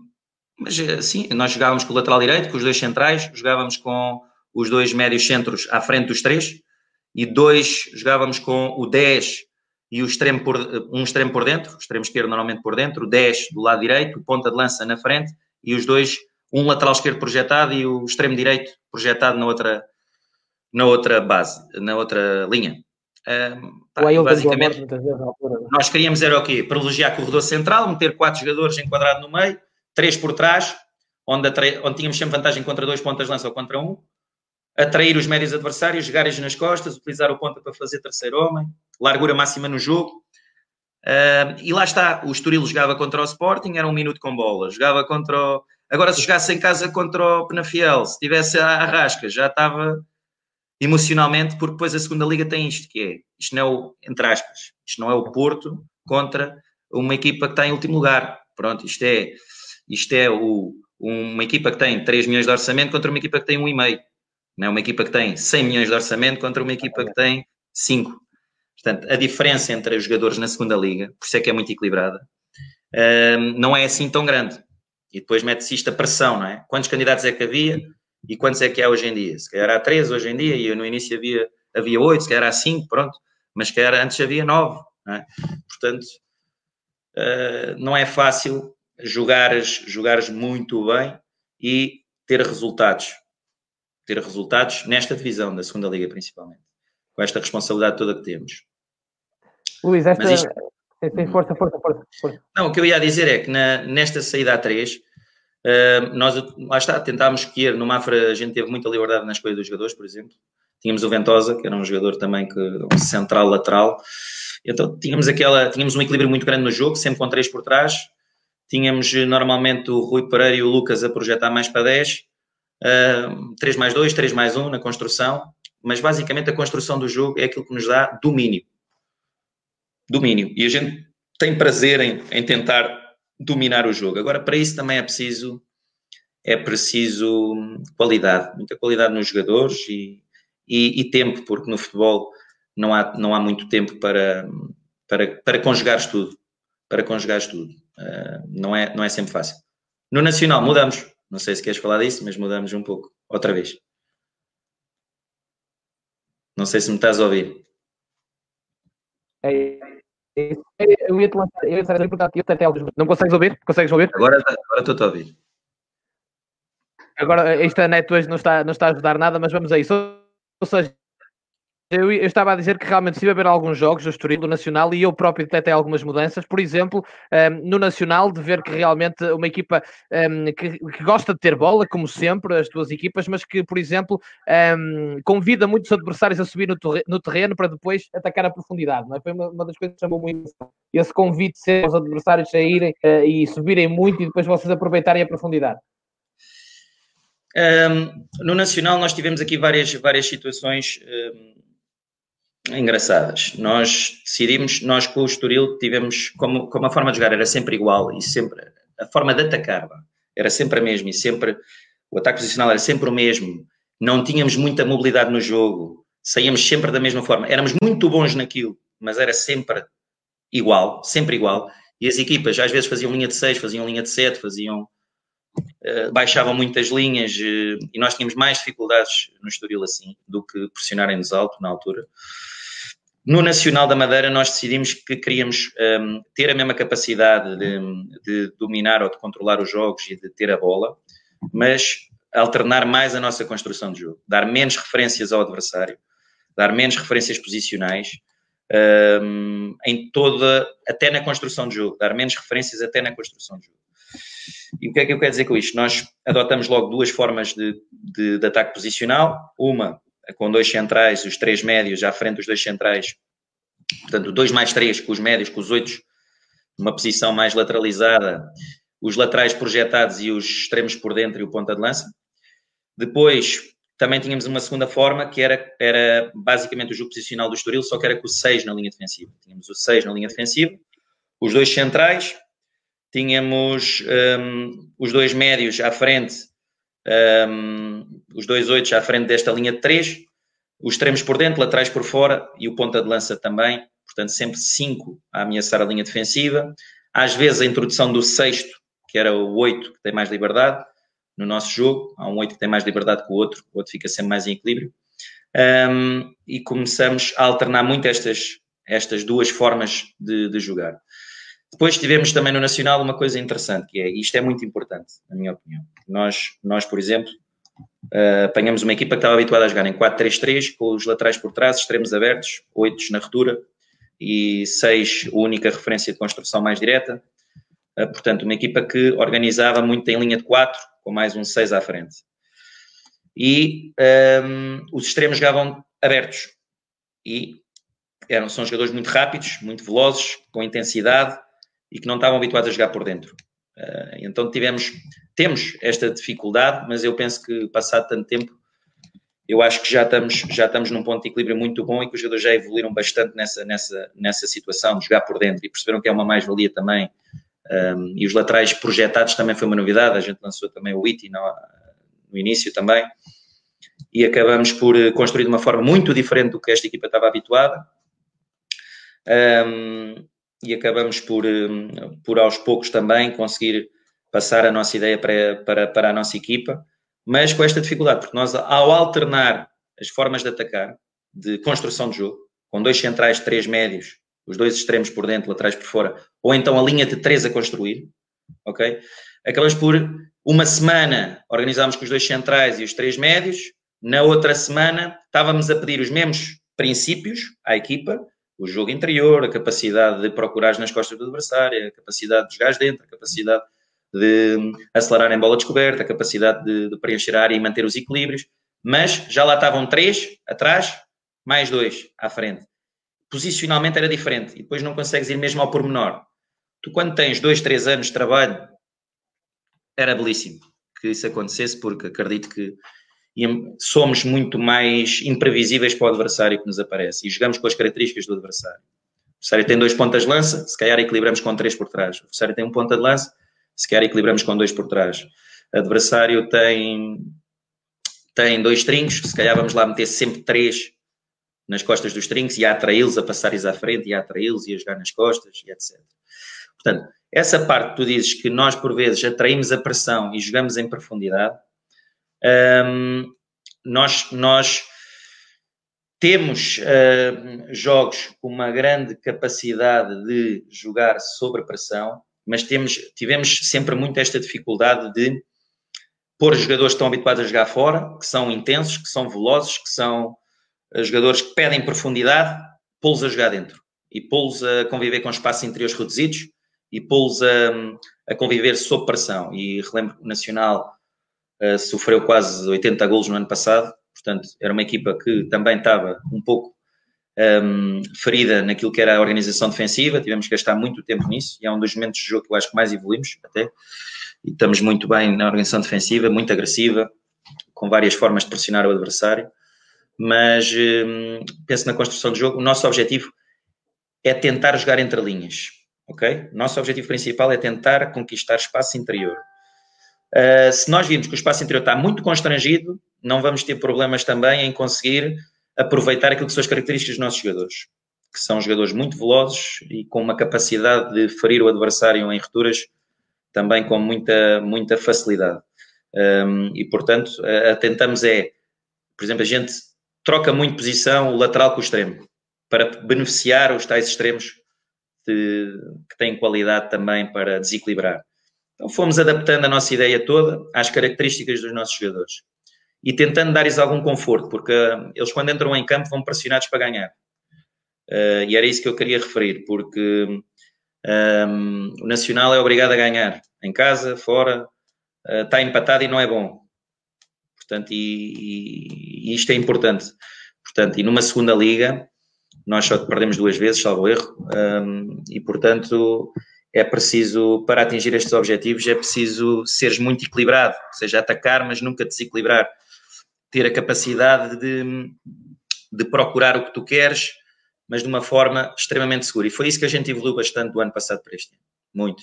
mas sim, nós jogávamos com o lateral direito, com os dois centrais, jogávamos com os dois médios centros à frente dos três, e dois jogávamos com o 10 e o extremo por, um extremo por dentro, o extremo esquerdo normalmente por dentro, o 10 do lado direito, o ponta de lança na frente, e os dois, um lateral esquerdo projetado e o extremo direito projetado na outra, na outra base, na outra linha. Pá, basicamente, nós queríamos era o quê? Privilegiar corredor central, meter quatro jogadores enquadrado no meio, três por trás, onde, onde tínhamos sempre vantagem contra dois pontas lança ou contra um, atrair os médios adversários, jogar-lhes nas costas, utilizar o ponta para fazer terceiro homem, largura máxima no jogo. Uh, e lá está, o Estoril jogava contra o Sporting, era um minuto com bola. Jogava contra o... Agora, se jogasse em casa contra o Penafiel, se tivesse a Arrasca, já estava emocionalmente, porque depois a segunda liga tem isto, que é, isto não é o, entre aspas, isto não é o Porto contra uma equipa que está em último lugar. Pronto, isto é, isto é o, uma equipa que tem 3 milhões de orçamento contra uma equipa que tem 1,5. Não é uma equipa que tem 100 milhões de orçamento contra uma equipa que tem 5. Portanto, a diferença entre os jogadores na segunda liga, por isso é que é muito equilibrada, não é assim tão grande. E depois mete-se isto a pressão, não é? Quantos candidatos é que havia e quantos é que há hoje em dia? Se calhar há 3 hoje em dia e no início havia, havia 8, se calhar há 5, pronto. Mas se calhar antes havia 9, não é? Portanto, uh, não é fácil jogares, jogares muito bem e ter resultados. Ter resultados nesta divisão da segunda liga, principalmente. Com esta responsabilidade toda que temos. Luís, esta... Isto... Força, força, força, força. Não, o que eu ia dizer é que na, nesta saída a 3, uh, nós, lá está, tentámos escolher, no Mafra a gente teve muita liberdade na escolha dos jogadores, por exemplo. Tínhamos o Ventosa, que era um jogador também que um central lateral. Então tínhamos aquela, tínhamos um equilíbrio muito grande no jogo, sempre com três por trás. Tínhamos eh, normalmente o Rui Pereira e o Lucas a projetar mais para 10, uh, 3 mais 2, 3 mais 1 na construção, mas basicamente a construção do jogo é aquilo que nos dá domínio. Domínio. E a gente tem prazer em, em tentar dominar o jogo. Agora, para isso também é preciso é preciso qualidade, muita qualidade nos jogadores e, e, e, tempo, porque no futebol não há, não há muito tempo para, para, para conjugar tudo. Para conjugar tudo. Uh, não, é, não é sempre fácil. No Nacional mudamos. Não sei se queres falar disso, mas mudamos um pouco. Outra vez. Não sei se me estás a ouvir. É, eu ia te lançar, eu ia te perguntar, não consegues ouvir? Consegues ouvir? Agora, agora estou a ouvir. Agora, esta net hoje não está, não está a ajudar nada, mas vamos a isso. Ou seja, eu, eu, estava a dizer que realmente estive a ver alguns jogos do Estoril, do Nacional, e eu próprio detectei algumas mudanças. Por exemplo, um, no Nacional, de ver que realmente uma equipa um, que, que, gosta de ter bola, como sempre, as duas equipas, mas que, por exemplo, um, convida muitos adversários a subir no, no, terreno para depois atacar a profundidade. Não é? Foi uma, uma das coisas que chamou muito esse convite ser aos adversários saírem uh, e subirem muito e depois vocês aproveitarem a profundidade. no Nacional, nós tivemos aqui várias, várias situações engraçadas. Nós decidimos, nós com o Estoril tivemos, como, como a forma de jogar era sempre igual e sempre, a forma de atacar era sempre a mesma e sempre, o ataque posicional era sempre o mesmo, não tínhamos muita mobilidade no jogo, saíamos sempre da mesma forma, éramos muito bons naquilo, mas era sempre igual, sempre igual, e as equipas às vezes faziam linha de 6, faziam linha de 7, faziam uh, baixavam muitas linhas uh, e nós tínhamos mais dificuldades no Estoril assim do que pressionarem-nos alto na altura. No Nacional da Madeira, nós decidimos que queríamos um, ter a mesma capacidade de, de, dominar ou de controlar os jogos e de ter a bola, mas alternar mais a nossa construção de jogo, dar menos referências ao adversário, dar menos referências posicionais, um, em toda, até na construção de jogo, dar menos referências até na construção de jogo. E o que é que eu quero dizer com isto? Nós adotamos logo duas formas de, de, de ataque posicional, uma com dois centrais, os três médios à frente dos dois centrais, portanto, dois mais três com os médios, com os oito, uma posição mais lateralizada, os laterais projetados e os extremos por dentro e o ponta de lança. Depois, também tínhamos uma segunda forma, que era, era basicamente o jogo posicional do Estoril, só que era com o 6 na linha defensiva. Tínhamos o 6 na linha defensiva, os dois centrais, tínhamos um, os dois médios à frente um, os dois oitos à frente desta linha de três, os extremos por dentro, laterais por fora e o ponta de lança também, portanto sempre cinco a ameaçar a linha defensiva. Às vezes a introdução do sexto, que era o oito, que tem mais liberdade no nosso jogo, há um oito que tem mais liberdade que o outro, o outro fica sempre mais em equilíbrio. Um, e começamos a alternar muito estas, estas duas formas de, de jogar. Depois tivemos também no Nacional uma coisa interessante, que é, isto é muito importante, na minha opinião. Nós, nós por exemplo, Uh, apanhamos uma equipa que estava habituada a jogar em 4-3-3, com os laterais por trás, extremos abertos, 8 na retura e 6 única referência de construção mais direta. Uh, portanto, uma equipa que organizava muito em linha de 4, com mais um 6 à frente. E um, os extremos jogavam abertos. E eram, são jogadores muito rápidos, muito velozes, com intensidade e que não estavam habituados a jogar por dentro. Uh, então tivemos, temos esta dificuldade, mas eu penso que passado tanto tempo, eu acho que já estamos, já estamos num ponto de equilíbrio muito bom e que os jogadores já evoluíram bastante nessa, nessa, nessa situação, de jogar por dentro e perceberam que é uma mais-valia também. Um, e os laterais projetados também foi uma novidade, a gente lançou também o Iti no, no início também, e acabamos por eh, construir de uma forma muito diferente do que esta equipa estava habituada. Um, e acabamos por, hum, por aos poucos também conseguir passar a nossa ideia para, para, para a nossa equipa, mas com esta dificuldade, porque nós, ao alternar as formas de atacar, de construção de jogo, com dois centrais, três médios, os dois extremos por dentro, laterais por fora, ou então a linha de três a construir, ok? Acabamos por, uma semana, organizámos com os dois centrais e os três médios, na outra semana estávamos a pedir os mesmos princípios à equipa, o jogo interior, a capacidade de procurar nas costas do adversário, a capacidade de jogar dentro, a capacidade de acelerar em bola descoberta, a capacidade de, de preencher a área e manter os equilíbrios, mas já lá estavam três atrás, mais dois à frente. Posicionalmente era diferente e depois não consegues ir mesmo ao pormenor. Tu, quando tens dois, três anos de trabalho, era belíssimo que isso acontecesse, porque acredito que somos muito mais imprevisíveis para o adversário que nos aparece e jogamos com as características do adversário. O adversário tem dois pontas de lança, se calhar equilibramos com três por trás. O adversário tem um ponta de lança, se calhar equilibramos com dois por trás. O adversário tem, tem dois trinhos, se calhar vamos lá meter sempre três nas costas dos trinhos e a atraí-los, a passar-lhes à frente e a atraí-los e a jogar nas costas e etc. Portanto, essa parte que tu dizes que nós por vezes atraímos a pressão e jogamos em profundidade, um, nós, nós temos uh, jogos com uma grande capacidade de jogar sob pressão, mas temos, tivemos sempre muito esta dificuldade de pôr jogadores que estão habituados a jogar fora, que são intensos, que são velozes, que são uh, jogadores que pedem profundidade, pô-los a jogar dentro e pô-los a conviver com espaços interiores reduzidos e pô-los a, a conviver sob pressão. E relembro que o Nacional uh, sofreu quase 80 golos no ano passado, portanto, era uma equipa que também estava um pouco um, ehm, ferida naquilo que era a organização defensiva, tivemos que gastar muito tempo nisso, e é um dos momentos de jogo que eu acho que mais evoluímos até, e estamos muito bem na organização defensiva, muito agressiva, com várias formas de pressionar o adversário, mas um, ehm, penso na construção de jogo, o nosso objetivo é tentar jogar entre linhas, ok? Nosso objetivo principal é tentar conquistar espaço interior. Uh, se nós vimos que o espaço interior está muito constrangido, não vamos ter problemas também em conseguir aproveitar aquilo que são as características dos nossos jogadores, que são jogadores muito velozes e com uma capacidade de ferir o adversário em rupturas também com muita, muita facilidade. Um, e, portanto, uh, tentamos é, por exemplo, a gente troca muito posição o lateral com o extremo, para beneficiar os tais extremos de, que têm qualidade também para desequilibrar. Então fomos adaptando a nossa ideia toda às características dos nossos jogadores e tentando dar-lhes algum conforto, porque uh, eles quando entram em campo vão pressionados para ganhar. Uh, e era isso que eu queria referir, porque um, o Nacional é obrigado a ganhar, em casa, fora, uh, está empatado e não é bom. Portanto, e, e, isto é importante. Portanto, e numa segunda liga, nós só perdemos duas vezes, salvo erro, um, e portanto é preciso, para atingir estes objetivos, é preciso seres muito equilibrado, ou seja, atacar, mas nunca desequilibrar. Ter a capacidade de, de procurar o que tu queres, mas de uma forma extremamente segura. E foi isso que a gente evoluiu bastante do ano passado para este ano. Muito.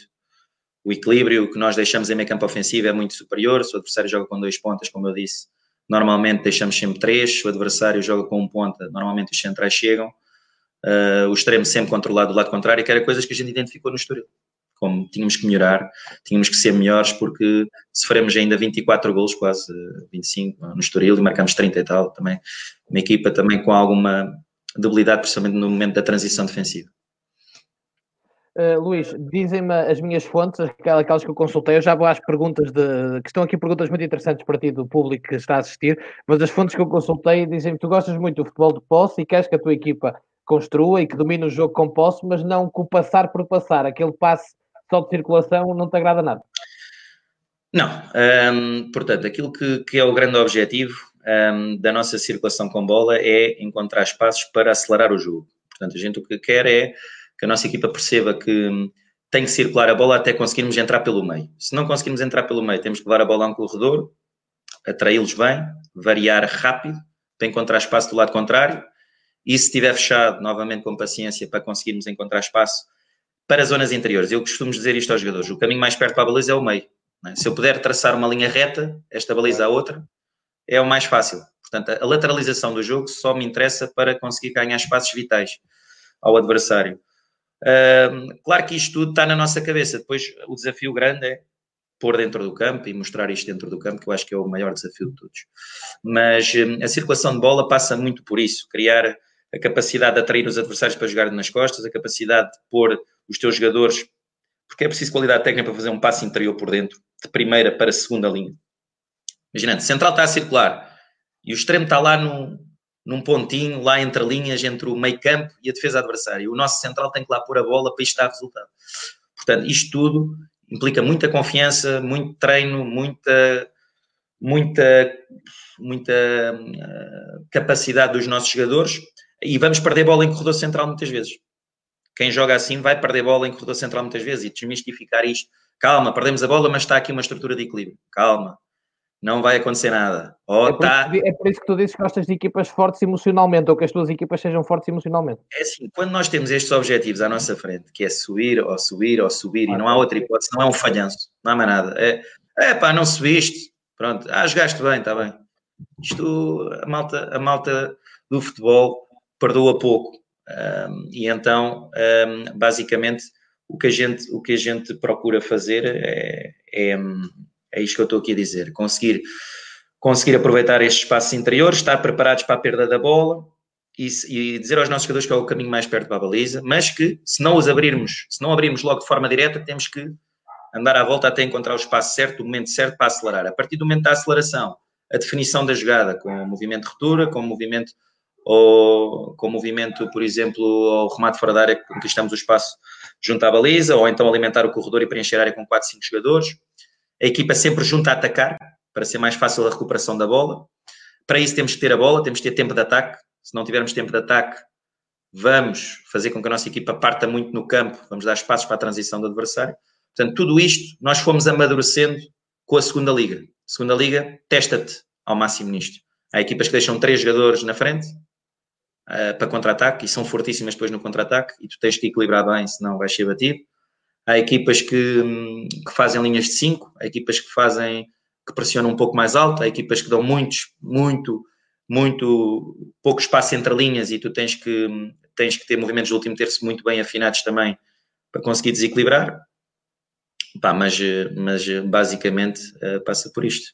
O equilíbrio que nós deixamos em meio campo ofensivo é muito superior. Se o adversário joga com dois pontas, como eu disse, normalmente deixamos sempre três. Se o adversário joga com um ponta, normalmente os centrais chegam uh, o extremo sempre controlado do lado contrário, que era coisas que a gente identificou no Estoril. Como tínhamos que melhorar, tínhamos que ser melhores, porque sofremos ainda 24 gols, quase 25 no Estoril, e marcamos 30 e tal também. Uma equipa também com alguma debilidade, principalmente no momento da transição defensiva. Uh, Luís, dizem-me as minhas fontes, aquelas que eu consultei, eu já vou às perguntas de. que estão aqui perguntas muito interessantes para ti, do público que está a assistir, mas as fontes que eu consultei dizem-me tu gostas muito do futebol de posse e queres que a tua equipa construa e que domine o jogo com posse, mas não com o passar por passar, aquele passe só de circulação não te agrada nada. Não, portanto, aquilo que, que, é o grande objetivo da nossa circulação com bola é encontrar espaços para acelerar o jogo. Portanto, a gente o que quer é que a nossa equipa perceba que tem que circular a bola até conseguirmos entrar pelo meio. Se não conseguirmos entrar pelo meio, temos que levar a bola a um corredor, atraí-los bem, variar rápido para encontrar espaço do lado contrário e se estiver fechado, novamente com paciência para conseguirmos encontrar espaço para zonas interiores. Eu costumo dizer isto aos jogadores: o caminho mais perto para a baliza é o meio. É? Se eu puder traçar uma linha reta, esta baliza a outra, é o mais fácil. Portanto, a lateralização do jogo só me interessa para conseguir ganhar espaços vitais ao adversário. Uh, claro que isto tudo está na nossa cabeça. Depois, o desafio grande é pôr dentro do campo e mostrar isto dentro do campo, que eu acho que é o maior desafio de todos. Mas a circulação de bola passa muito por isso, criar a capacidade de atrair os adversários para jogar nas costas, a capacidade de pôr os teus jogadores, porque é preciso qualidade técnica para fazer um passo interior por dentro, de primeira para segunda linha. Imaginando, central está a circular e o extremo está lá num, num pontinho, lá entre linhas, entre o meio campo e a defesa adversária. O nosso central tem que lá pôr a bola para isto dar resultado. Portanto, isto tudo implica muita confiança, muito treino, muita, muita, muita uh, capacidade dos nossos jogadores e vamos perder bola em corredor central muitas vezes. Quem joga assim vai perder bola em corredor central muitas vezes e desmistificar isto. Calma, perdemos a bola, mas está aqui uma estrutura de equilíbrio. Calma, não vai acontecer nada. Oh, é, por tá... é, por isso que tu dizes que gostas de equipas fortes emocionalmente ou que as tuas equipas sejam fortes emocionalmente. É assim, quando nós temos estes objetivos à nossa frente, que é subir ou subir ou subir, ah, e não há outra hipótese, não é um falhanço, não há mais nada. É, é pá, não subiste, pronto, ah, jogaste bem, está bem. Isto, a malta, a malta do futebol perdoa pouco. Um, e então, um, basicamente, o que, a gente, o que a gente procura fazer é, é, é isto que eu estou aqui a dizer: conseguir, conseguir aproveitar estes espaços interiores, estar preparados para a perda da bola e, e, dizer aos nossos jogadores que é o caminho mais perto para a baliza, mas que se não os abrirmos, se não abrirmos logo de forma direta, temos que andar à volta até encontrar o espaço certo, o momento certo para acelerar. A partir do momento da aceleração, a definição da jogada com o movimento de ruptura, com o movimento ou com movimento, por exemplo, ao remate fora da área, conquistamos o espaço junto à baliza, ou então alimentar o corredor e preencher a área com 4, 5 jogadores. A equipa sempre junta a atacar, para ser mais fácil a recuperação da bola. Para isso temos que ter a bola, temos que ter tempo de ataque. Se não tivermos tempo de ataque, vamos fazer com que a nossa equipa parta muito no campo, vamos dar espaços para a transição do adversário. Portanto, tudo isto nós fomos amadurecendo com a segunda liga. Segunda liga testa-te ao máximo nisto. Há equipas que deixam três jogadores na frente, uh, para contra-ataque e são fortíssimas depois no contra-ataque e tu tens que equilibrar bem, senão vais ser batido. Há equipas que, que fazem linhas de 5, há equipas que fazem que pressionam um pouco mais alto, há equipas que dão muitos, muito, muito pouco espaço entre linhas e tu tens que, tens que ter movimentos de último terço muito bem afinados também para conseguir desequilibrar. Pá, mas, mas basicamente uh, passa por isto.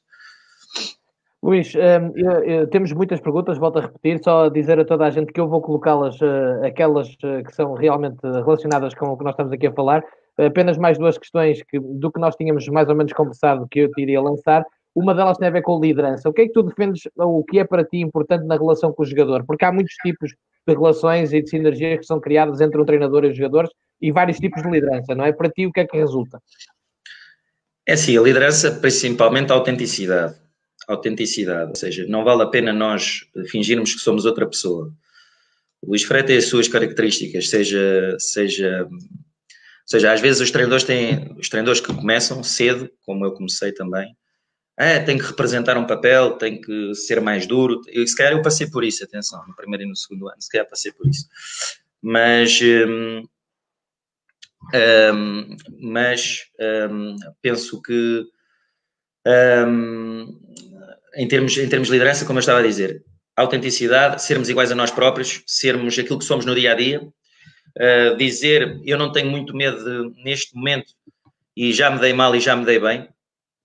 Luís, um, temos muitas perguntas, volto a repetir, só a dizer a toda a gente que eu vou colocá-las, uh, aquelas uh, que são realmente relacionadas com o que nós estamos aqui a falar. Apenas mais duas questões que, do que nós tínhamos mais ou menos conversado que eu te iria lançar. Uma delas tem a ver com liderança. O que é que tu defendes, ou o que é para ti importante na relação com o jogador? Porque há muitos tipos de relações e de sinergias que são criadas entre um treinador e os jogadores e vários tipos de liderança, não é? Para ti, o que é que resulta? É assim, a liderança, principalmente a autenticidade autenticidade, ou seja, não vale a pena nós fingirmos que somos outra pessoa. O Luís Freire tem as suas características, seja, seja, seja, às vezes os treinadores têm, os treinadores que começam cedo, como eu comecei também, é, tem que representar um papel, tem que ser mais duro. Eu, se calhar eu passei por isso, atenção, no primeiro e no segundo ano, se calhar passei por isso. Mas, hum, hum, mas hum, penso que hum, em termos, em termos de liderança, como eu estava a dizer, autenticidade, sermos iguais a nós próprios, sermos aquilo que somos no dia a dia, uh, dizer eu não tenho muito medo de, neste momento e já me dei mal e já me dei bem,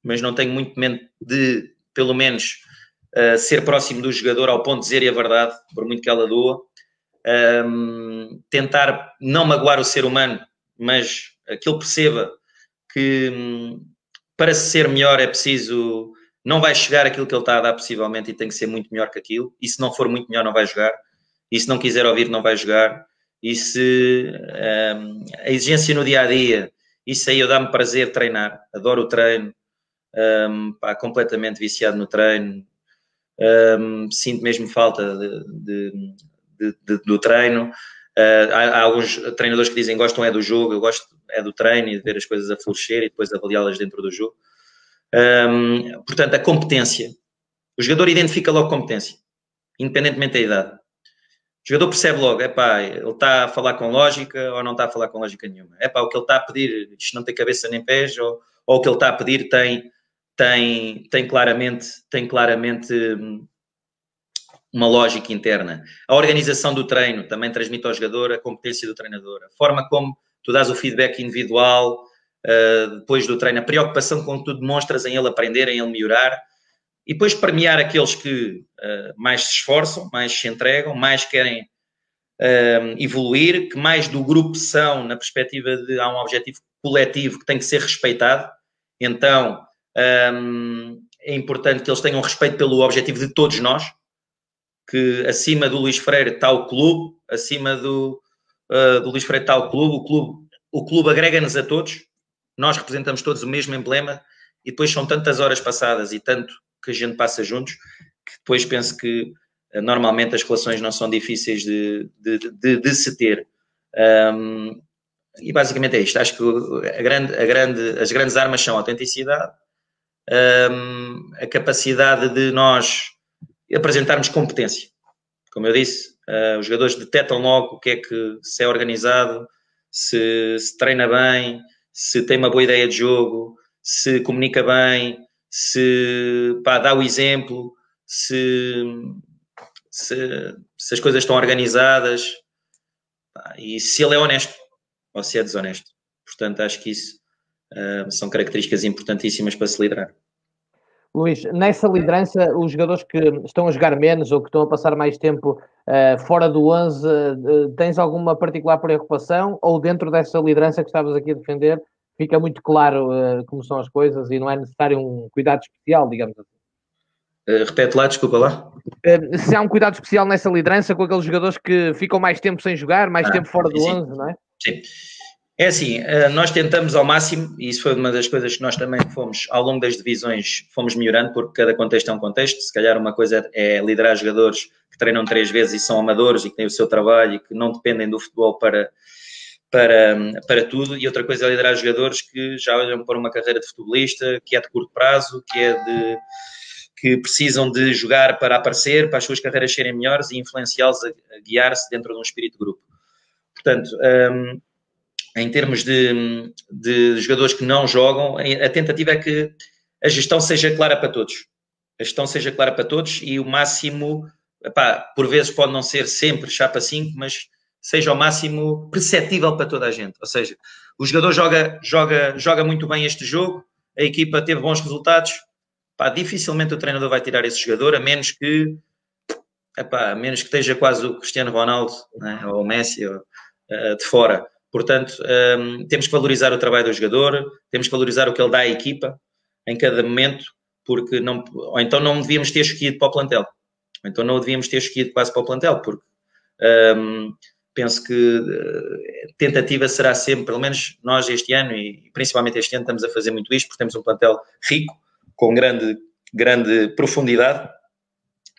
mas não tenho muito medo de, pelo menos, uh, ser próximo do jogador ao ponto de dizer a verdade, por muito que ela doa. Um, tentar não magoar o ser humano, mas que ele perceba que hum, para ser melhor é preciso. Não vai chegar aquilo que ele está a dar, possivelmente, e tem que ser muito melhor que aquilo. E se não for muito melhor, não vai jogar. E se não quiser ouvir, não vai jogar. E se um, a exigência no dia a dia, isso aí eu dá-me prazer treinar. Adoro o treino. Um, pá, completamente viciado no treino. Um, sinto mesmo falta de, de, de do treino. Uh, há, há, alguns treinadores que dizem gostam é do jogo, eu gosto é do treino e de ver as coisas a florescer e depois avaliá-las dentro do jogo. Um, portanto, a competência. O jogador identifica logo competência, independentemente da idade. O jogador percebe logo, é pá, ele está a falar com lógica ou não está a falar com lógica nenhuma. É pá, o que ele está a pedir, isto não tem cabeça nem pés, ou, ou o que ele está a pedir tem, tem, tem claramente, tem claramente hum, uma lógica interna. A organização do treino também transmite ao jogador a competência do treinador. A forma como tu dás o feedback individual uh, depois do treino, a preocupação com que tu demonstras em ele aprender, em ele melhorar, e depois premiar aqueles que uh, mais se esforçam, mais se entregam, mais querem uh, evoluir, que mais do grupo são na perspectiva de há um objetivo coletivo que tem que ser respeitado. Então um, é importante que eles tenham respeito pelo objetivo de todos nós, que acima do Luís Freire está o clube, acima do, uh, do Luís Freire está o clube, o clube, o clube agrega-nos a todos, nós representamos todos o mesmo emblema e depois são tantas horas passadas e tanto que a gente passa juntos que depois penso que uh, normalmente as relações não são difíceis de, de, de, de se ter. Um, e basicamente é isto. Acho que a grande, a grande, as grandes armas são a autenticidade, um, a capacidade de nós apresentarmos competência. Como eu disse, uh, os jogadores detectam logo o que é que se é organizado, se, se treina bem, se tem uma boa ideia de jogo, se comunica bem, se pá, dá o exemplo, se, se, se as coisas estão organizadas pá, e se ele é honesto ou se é desonesto. Portanto, acho que isso uh, são características importantíssimas para se liderar. Luís, nessa liderança, os jogadores que estão a jogar menos ou que estão a passar mais tempo uh, fora do 11, uh, tens alguma particular preocupação? Ou dentro dessa liderança que estavas aqui a defender, fica muito claro uh, como são as coisas e não é necessário um cuidado especial, digamos assim? repete lá, desculpa lá. se há um cuidado especial nessa liderança com aqueles jogadores que ficam mais tempo sem jogar, mais ah, tempo fora do sim. 11, não é? Sim. É assim, eh, nós tentamos ao máximo, e isso foi uma das coisas que nós também fomos, ao longo das divisões, fomos melhorando, porque cada contexto é um contexto. Se calhar uma coisa é liderar jogadores que treinam três vezes e são amadores e que têm o seu trabalho e que não dependem do futebol para, para, para tudo, e outra coisa é liderar jogadores que já olham para uma carreira de futebolista, que é de curto prazo, que é de que precisam de jogar para aparecer, para as suas carreiras serem melhores e influenciá-los a, guiar-se dentro de um espírito de grupo. Portanto, um, em termos de, de jogadores que não jogam, a tentativa é que a gestão seja clara para todos. A gestão seja clara para todos e o máximo, epá, por vezes pode não ser sempre chapa 5, mas seja o máximo perceptível para toda a gente. Ou seja, o jogador joga, joga, joga muito bem este jogo, a equipa teve bons resultados, epá, dificilmente o treinador vai tirar esse jogador, a menos que, epá, a menos que esteja quase o Cristiano Ronaldo né, ou o Messi ou, uh, de fora. Portanto, um, temos que valorizar o trabalho do jogador, temos que valorizar o que ele dá à equipa em cada momento, porque não, ou então não devíamos ter escolhido para o plantel, ou então não devíamos ter escolhido quase para o plantel, porque um, penso que uh, tentativa será sempre, pelo menos nós este ano e principalmente este ano estamos a fazer muito isto, porque temos um plantel rico, com grande, grande profundidade,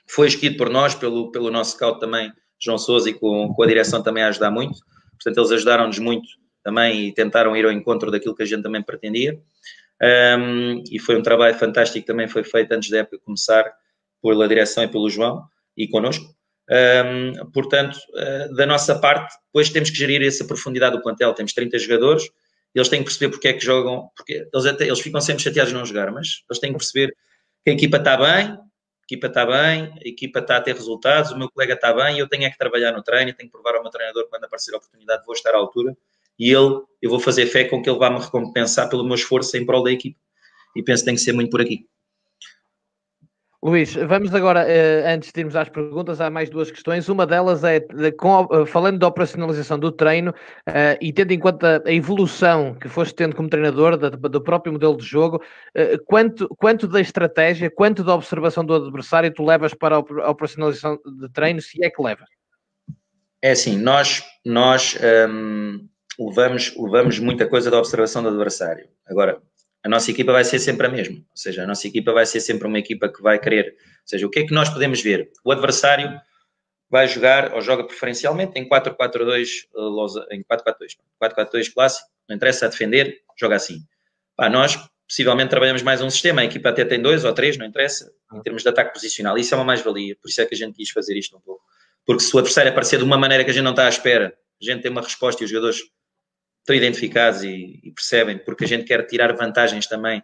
foi escolhido por nós, pelo, pelo nosso scout também, João Souza, e com, com a direção também a ajudar muito. Portanto, eles ajudaram-nos muito também e tentaram ir ao encontro daquilo que a gente também pretendia. Um, e foi um trabalho fantástico também foi feito antes da época começar pela direção e pelo João e connosco. Um, portanto, uh, da nossa parte, depois temos que gerir essa profundidade do plantel. Temos 30 jogadores, eles têm que perceber porque é que jogam, porque eles, até, eles ficam sempre chateados de não jogar, mas eles têm que perceber que a equipa está bem, equipa está bem, a equipa está a ter resultados, o meu colega está bem, eu tenho é que trabalhar no treino, tenho que provar ao meu treinador quando aparecer a oportunidade vou estar à altura e ele, eu vou fazer fé com que ele vá me recompensar pelo meu esforço em prol da equipa. E penso que tem que ser muito por aqui. Luís, vamos agora, eh, antes de irmos às perguntas, há mais duas questões. Uma delas é, com, eh, falando da operacionalização do treino e tendo em conta a evolução que foste tendo como treinador do próprio modelo de jogo, quanto, quanto da estratégia, quanto da observação do adversário tu levas para a operacionalização de treino, se é que levas? É assim, nós, nós um, levamos, levamos muita coisa da observação do adversário. Agora, a nossa equipa vai ser sempre a mesma. Ou seja, a nossa equipa vai ser sempre uma equipa que vai querer. Ou seja, o que é que nós podemos ver? O adversário vai jogar ou joga preferencialmente em 4-4-2, eh, em 4-4-2, 4-4-2 clássico, não interessa a defender, joga assim. Pá, nós possivelmente trabalhamos mais um sistema, a equipa até tem dois ou três, não interessa, em termos de ataque posicional. Isso é uma mais-valia, por isso é que a gente quis fazer isto um pouco. Porque se o adversário aparecer de uma maneira que a gente não está à espera, a gente tem uma resposta e os jogadores estão identificados e, e, percebem, porque a gente quer tirar vantagens também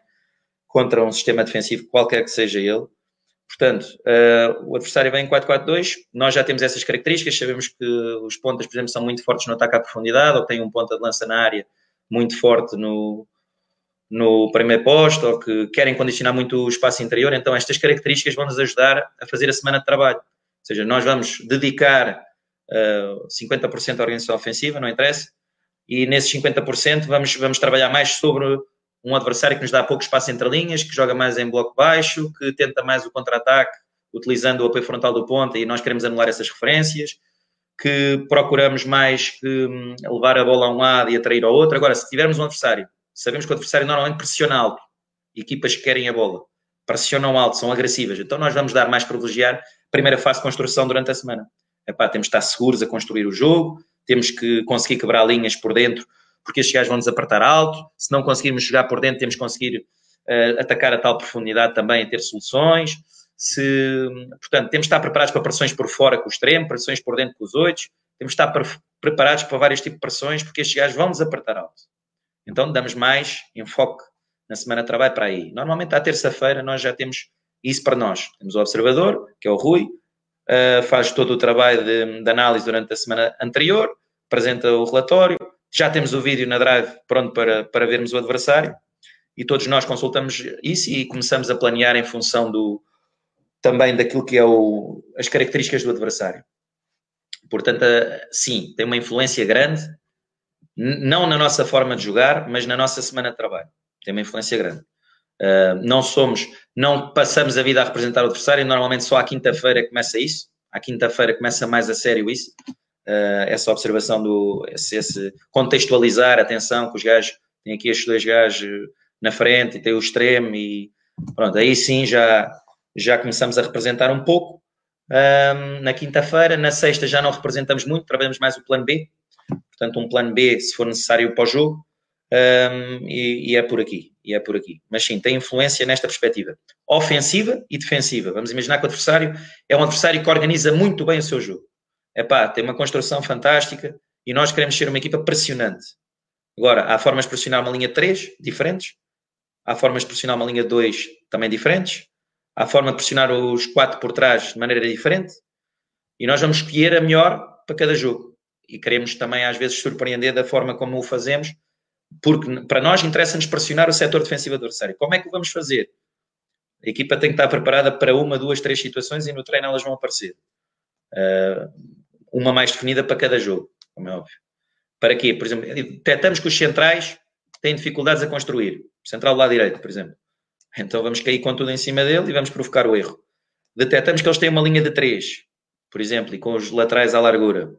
contra um sistema defensivo, qualquer que seja ele. Portanto, uh, o adversário vem em 4-4-2, nós já temos essas características, sabemos que os pontas, por exemplo, são muito fortes no ataque à profundidade, ou têm um ponta de lança na área muito forte no, no primeiro posto, ou que querem condicionar muito o espaço interior, então estas características vão nos ajudar a fazer a semana de trabalho. Ou seja, nós vamos dedicar uh, eh, 50% à organização ofensiva, não interessa, e nesses 50% vamos, vamos trabalhar mais sobre um adversário que nos dá pouco espaço entre linhas, que joga mais em bloco baixo, que tenta mais o contra-ataque utilizando o apoio frontal do ponta e nós queremos anular essas referências, que procuramos mais que hum, levar a bola a um lado e atrair ao outro. Agora, se tivermos um adversário, sabemos que o adversário normalmente pressiona alto, equipas que querem a bola, pressionam alto, são agressivas, então nós vamos dar mais privilegiar primeira fase de construção durante a semana. Epá, temos de estar seguros a construir o jogo, temos que conseguir quebrar linhas por dentro, porque estes gajos vão nos apertar alto. Se não conseguirmos jogar por dentro, temos que conseguir uh, atacar a tal profundidade também e ter soluções. Se, portanto, temos de estar preparados para pressões por fora com o extremo, pressões por dentro com os oito. Temos de estar pre preparados para vários tipos de pressões, porque estes gajos vão nos apertar alto. Então, damos mais enfoque na semana de trabalho para aí. Normalmente, à terça-feira, nós já temos isso para nós. Temos o observador, que é o Rui, uh, faz todo o trabalho de, de, análise durante a semana anterior, apresenta o relatório, já temos o vídeo na Drive pronto para, para vermos o adversário e todos nós consultamos isso e começamos a planear em função do também daquilo que é o, as características do adversário. Portanto, uh, sim, tem uma influência grande, não na nossa forma de jogar, mas na nossa semana de trabalho. Tem uma influência grande. Uh, não somos, não passamos a vida a representar o adversário, normalmente só à quinta-feira começa isso, à quinta-feira começa mais a sério isso, uh, essa observação do, esse, esse, contextualizar, atenção que os gajos, têm aqui estes dois gajos na frente e tem o extremo e pronto, aí sim já, já começamos a representar um pouco, um, na quinta-feira, na sexta já não representamos muito, trabalhamos mais o plano B, portanto um plano B se for necessário para o jogo, um, e, e, é por aqui, e é por aqui. Mas sim, tem influência nesta perspectiva ofensiva e defensiva. Vamos imaginar que o adversário é um adversário que organiza muito bem o seu jogo. É pá, tem uma construção fantástica e nós queremos ser uma equipa pressionante. Agora, há formas de pressionar uma linha 3 diferentes, há formas de pressionar uma linha 2 também diferentes, há forma de pressionar os 4 por trás de maneira diferente e nós vamos escolher a melhor para cada jogo. E queremos também, às vezes, surpreender da forma como o fazemos porque para nós interessa-nos pressionar o setor defensivo adversário. Como é que o vamos fazer? A equipa tem que estar preparada para uma, duas, três situações e no treino elas vão aparecer. Uh, uma mais definida para cada jogo, como é óbvio. Para quê? Por exemplo, detectamos que os centrais têm dificuldades a construir. Central do lado direito, por exemplo. Então vamos cair com tudo em cima dele e vamos provocar o erro. Detectamos que eles têm uma linha de três, por exemplo, e com os laterais à largura.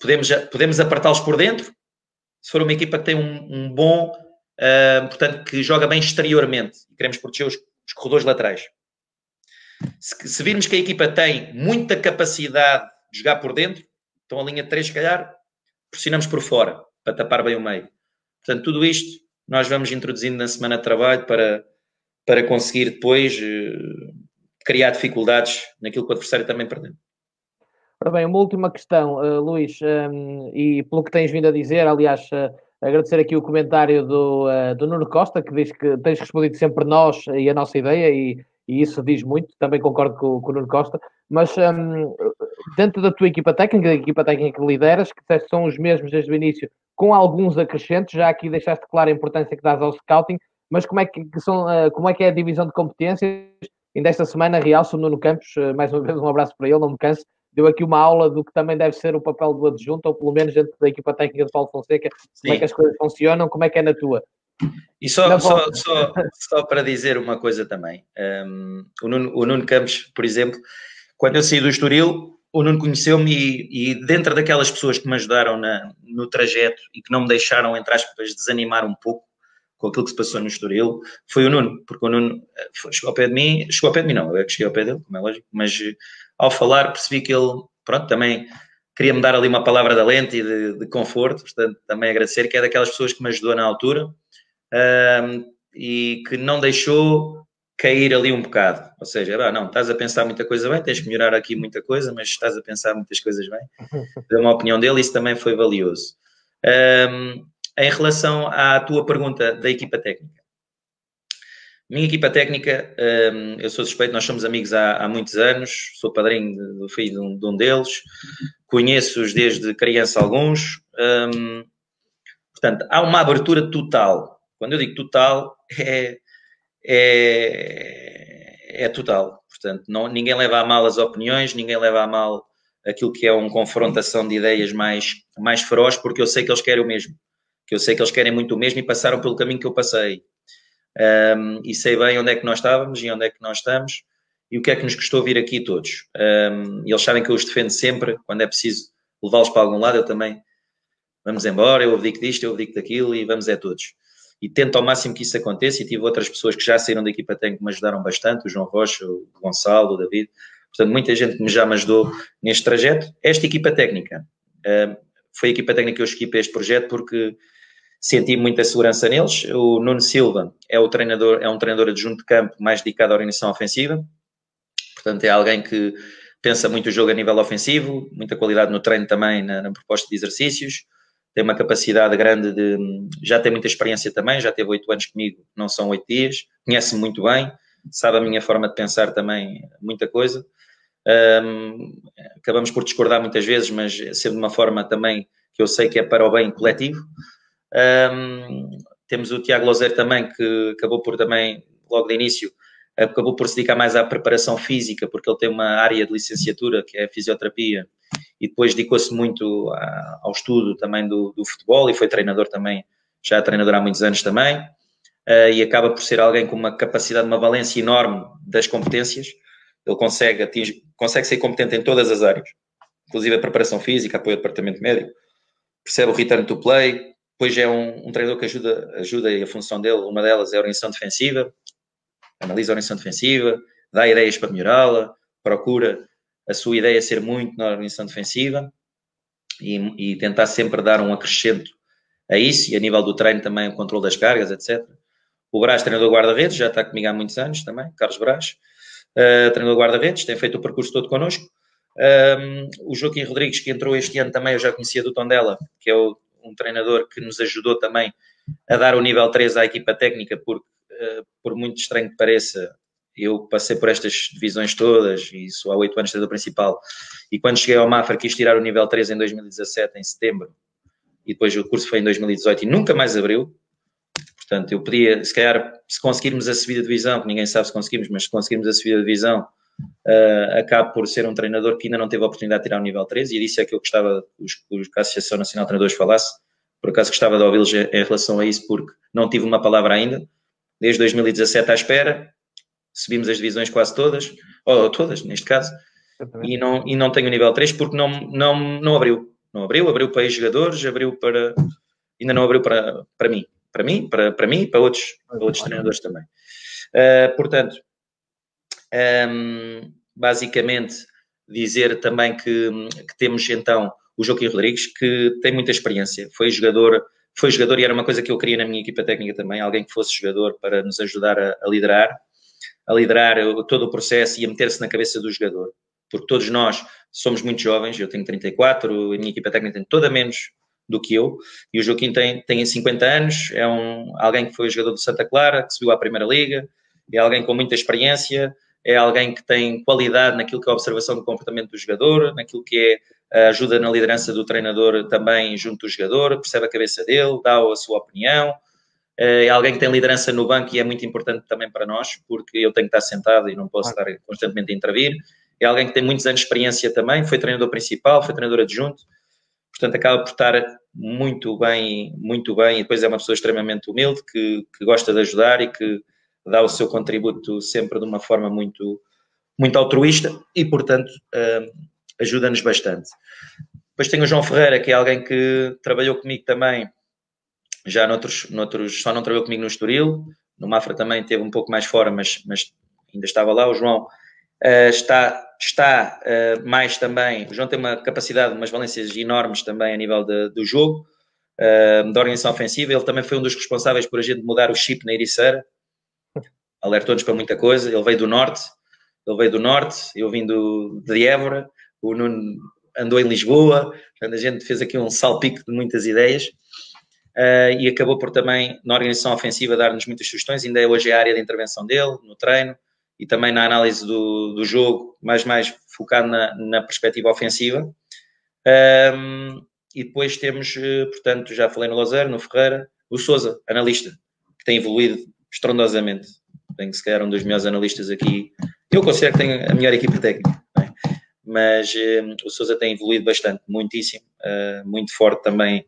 Podemos, podemos apertá-los por dentro se for uma equipa que tem um, um bom, uh, portanto, que joga bem exteriormente, queremos proteger os, os corredores laterais. Se, se, virmos que a equipa tem muita capacidade de jogar por dentro, então a linha 3, se calhar, pressionamos por fora, para tapar bem o meio. Portanto, tudo isto nós vamos introduzindo na semana de trabalho para, para conseguir depois uh, criar dificuldades naquilo que o adversário também perdeu. Ora bem, uma última questão, uh, Luís, um, ehm, e pelo que tens vindo a dizer, aliás, uh, agradecer aqui o comentário do, uh, do Nuno Costa, que diz que tens respondido sempre nós e a nossa ideia, e, e isso diz muito, também concordo com, com o Nuno Costa, mas um, ehm, dentro da tua equipa técnica, da equipa técnica que lideras, que são os mesmos desde o início, com alguns acrescentos, já aqui deixaste clara a importância que dás ao scouting, mas como é que, que são, como é que é a divisão de competências? Ainda esta semana realço o Nuno Campos, mais uma vez um abraço para ele, não me canso, deu aqui uma aula do que também deve ser o papel do adjunto, ou pelo menos dentro da equipa técnica de Paulo Fonseca, Sim. como é que as coisas funcionam, como é que é na tua. E só, só, só, só, para dizer uma coisa também, um, o, Nuno, o Nuno Campos, por exemplo, quando eu saí do Estoril, o Nuno conheceu-me e, e, dentro daquelas pessoas que me ajudaram na, no trajeto e que não me deixaram, entre aspas, desanimar um pouco com aquilo que se passou no Estoril, foi o Nuno, porque o Nuno eh, chegou ao pé de mim, chegou ao pé de mim não, eu é que cheguei ao pé dele, como é lógico, mas ao falar percebi que ele, pronto, também queria-me dar ali uma palavra de alento e de, de, conforto, portanto, também agradecer, que é daquelas pessoas que me ajudou na altura um, e que não deixou cair ali um bocado. Ou seja, ah, não, estás a pensar muita coisa bem, tens que melhorar aqui muita coisa, mas estás a pensar muitas coisas bem. Deu uma opinião dele, isso também foi valioso. Um, em relação à tua pergunta da equipa técnica. Minha equipa técnica, um, eu sou suspeito, nós somos amigos há, há muitos anos, sou padrinho do filho de um, de um deles, conheço-os desde criança alguns, um, portanto, há uma abertura total. Quando eu digo total, é, é, é total. Portanto, não, ninguém leva a mal as opiniões, ninguém leva a mal aquilo que é uma confrontação de ideias mais, mais feroz, porque eu sei que eles querem o mesmo. Que eu sei que eles querem muito o mesmo e passaram pelo caminho que eu passei. Um, e sei bem onde é que nós estávamos e onde é que nós estamos e o que é que nos custou vir aqui todos. Um, eles sabem que eu os defendo sempre, quando é preciso levá-los para algum lado, eu também vamos embora, eu abdico disto, eu abdico daquilo e vamos é todos e tento ao máximo que isso aconteça. E tive outras pessoas que já saíram da equipa técnica que me ajudaram bastante, o João Rocha, o Gonçalo, o David. Portanto, muita gente que me já me ajudou neste trajeto. Esta equipa técnica uh, foi a equipa técnica que eu escolhi para este projeto porque senti muita segurança neles. O Nuno Silva é, o treinador, é um treinador adjunto de campo mais dedicado à organização ofensiva. Portanto, é alguém que pensa muito o jogo a nível ofensivo, muita qualidade no treino também, na, na proposta de exercícios tem uma capacidade grande de. Já tem muita experiência também, já teve oito anos comigo, não são oito dias, conhece-me muito bem, sabe a minha forma de pensar também, muita coisa. Um, acabamos por discordar muitas vezes, mas sempre de uma forma também que eu sei que é para o bem coletivo. Um, temos o Tiago Lozer também, que acabou por também, logo de início, acabou por se dedicar mais à preparação física, porque ele tem uma área de licenciatura que é a fisioterapia, e depois dedicou-se muito a, ao estudo também do, do, futebol e foi treinador também, já é treinador há muitos anos também, uh, e acaba por ser alguém com uma capacidade, uma valência enorme das competências. Ele consegue, atingir, consegue ser competente em todas as áreas, inclusive a preparação física, apoio ao departamento médico, percebe o return to play, depois é um, um treinador que ajuda, ajuda e a função dele, uma delas é a orientação defensiva, analisa a orientação defensiva, dá ideias para melhorá-la, procura a sua ideia ser muito na organização defensiva e, e, tentar sempre dar um acrescento a isso e a nível do treino também o controle das cargas, etc. O Brás, treinador guarda-redes, já está comigo há muitos anos também, Carlos Brás, uh, treinador guarda-redes, tem feito o percurso todo connosco. Um, o Joaquim Rodrigues, que entrou este ano também, eu já conhecia do Tondela, que é o, um treinador que nos ajudou também a dar o nível 3 à equipa técnica, porque, uh, por muito estranho que pareça, eu passei por estas divisões todas e sou há oito anos treinador principal. E quando cheguei ao Mafra, quis tirar o nível 3 em 2017, em setembro, e depois o curso foi em 2018 e nunca mais abriu. Portanto, eu podia, se calhar, se conseguirmos a subida de divisão, que ninguém sabe se conseguimos, mas se conseguirmos a subida de divisão, uh, acabo por ser um treinador que ainda não teve a oportunidade de tirar o nível 3, e disse é que eu gostava que a Associação Nacional de Treinadores falasse. Por acaso gostava de ouvi-los em relação a isso, porque não tive uma palavra ainda. Desde 2017 à espera, subimos as divisões quase todas, ou todas, neste caso, e não, e não tenho o nível 3 porque não, não, não abriu. Não abriu, abriu para jogadores, abriu para. Ainda não abriu para, para mim. Para mim, para, para mim e para outros, para outros treinadores também. Uh, portanto, um, basicamente, dizer também que, que temos então o Joaquim Rodrigues, que tem muita experiência, foi jogador, foi jogador e era uma coisa que eu queria na minha equipa técnica também, alguém que fosse jogador para nos ajudar a, a liderar a liderar todo o processo e a meter-se na cabeça do jogador. Porque todos nós somos muito jovens, eu tenho 34, a minha equipa técnica tem toda menos do que eu, e o Joaquim tem, tem 50 anos, é um, alguém que foi jogador do Santa Clara, que subiu à Primeira Liga, é alguém com muita experiência, é alguém que tem qualidade naquilo que é a observação do comportamento do jogador, naquilo que é a ajuda na liderança do treinador também junto do jogador, percebe a cabeça dele, dá a sua opinião, é alguém que tem liderança no banco e é muito importante também para nós, porque eu tenho que estar sentado e não posso estar constantemente a intervir. É alguém que tem muitos anos de experiência também, foi treinador principal, foi treinador adjunto, portanto acaba por estar muito bem, muito bem, e depois é uma pessoa extremamente humilde, que, que gosta de ajudar e que dá o seu contributo sempre de uma forma muito, muito altruísta e, portanto, uh, ajuda-nos bastante. Depois tem o João Ferreira, que é alguém que trabalhou comigo também, já noutros, noutros só não trabalhou comigo no Estoril, no Mafra também teve um pouco mais fora, mas, mas ainda estava lá. O João uh, está, está uh, mais também, o João tem uma capacidade, umas valências enormes também a nível de, do jogo, uh, da organização ofensiva. Ele também foi um dos responsáveis por a gente mudar o chip na Ericeira, alertou-nos para muita coisa. Ele veio do Norte, ele veio do Norte, eu vim do, de Évora, o Nuno andou em Lisboa, portanto, a gente fez aqui um salpico de muitas ideias uh, e acabou por também, na organização ofensiva, dar-nos muitas sugestões. Ainda é hoje a área de intervenção dele, no treino e também na análise do, do jogo, mais mais focado na, na perspectiva ofensiva. Um, e depois temos, eh, portanto, já falei no Lozer, no Ferreira, o Souza, analista, que tem evoluído estrondosamente. Tem se calhar um dos melhores analistas aqui. Eu considero que tem a melhor equipa técnica, é? mas um, o Souza tem evoluído bastante, muitíssimo, uh, muito forte também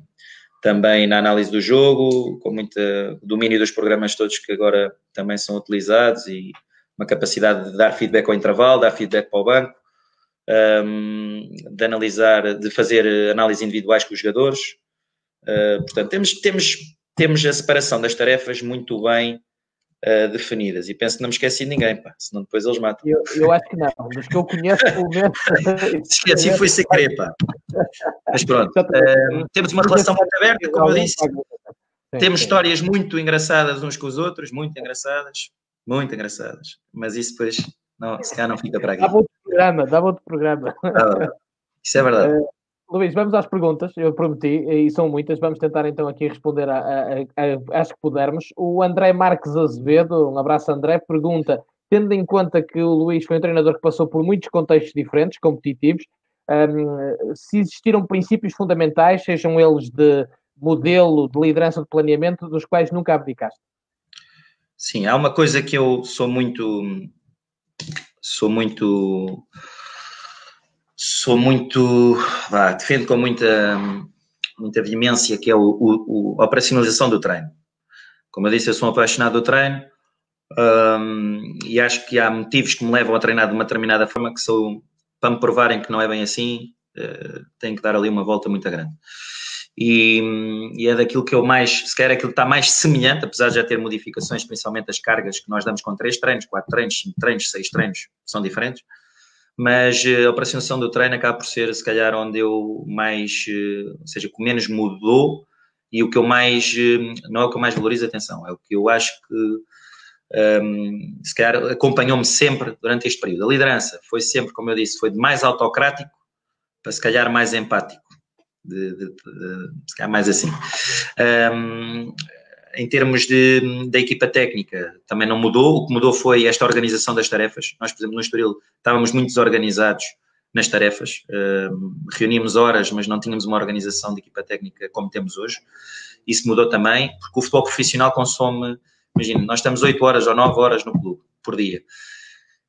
também na análise do jogo, com muito domínio dos programas todos que agora também são utilizados e uma capacidade de dar feedback ao intervalo, dar feedback para o banco, um, de analisar, de fazer análises individuais com os jogadores. Uh, portanto, temos, temos, temos a separação das tarefas muito bem uh, definidas. E penso que não me esqueci de ninguém, pá, senão depois eles matam. Eu, eu acho que não, dos que eu conheço, pelo menos. esqueci, foi sem querer, pá. Mas pronto, uh, temos uma relação muito aberta, como eu disse. Temos histórias muito engraçadas uns com os outros, muito engraçadas, muito engraçadas. Mas isso depois, não, se calhar não fica para aqui. Dava outro programa, dava outro programa. Ah, isso é verdade. Uh, Luís, vamos às perguntas, eu prometi, e são muitas, vamos tentar então aqui responder às que pudermos. O André Marques Azevedo, um abraço André, pergunta, tendo em conta que o Luís foi um treinador que passou por muitos contextos diferentes, competitivos, um, se existiram princípios fundamentais, sejam eles de modelo, de liderança, de planeamento, dos quais nunca abdicaste? Sim, há uma coisa que eu sou muito, sou muito sou muito, vá, defendo com muita, muita veemência que é o, o, o, a operacionalização do treino. Como eu disse, eu sou um apaixonado do treino um, e acho que há motivos que me levam a treinar de uma determinada forma que são para me provarem que não é bem assim, uh, tenho que dar ali uma volta muito grande. E, e, é daquilo que eu mais, se calhar aquilo que está mais semelhante, apesar de já ter modificações, principalmente as cargas que nós damos com três treinos, quatro treinos, cinco treinos, seis treinos, são diferentes, mas eh, a operacionalização do treino acaba por ser, se calhar, onde eu mais, eh, ou seja, o menos mudou e o que eu mais, eh, não é o que eu mais valorizo, atenção, é o que eu acho que, um, ehm, se calhar, acompanhou-me sempre durante este período. A liderança foi sempre, como eu disse, foi de mais autocrático para, se calhar, mais empático, de, de, de, se calhar, mais assim. Um, ehm, em termos de, da equipa técnica, também não mudou. O que mudou foi esta organização das tarefas. Nós, por exemplo, no Estoril estávamos muito desorganizados nas tarefas. Uh, reuníamos horas, mas não tínhamos uma organização de equipa técnica como temos hoje. Isso mudou também, porque o futebol profissional consome, imagina, nós estamos 8 horas ou 9 horas no clube por dia.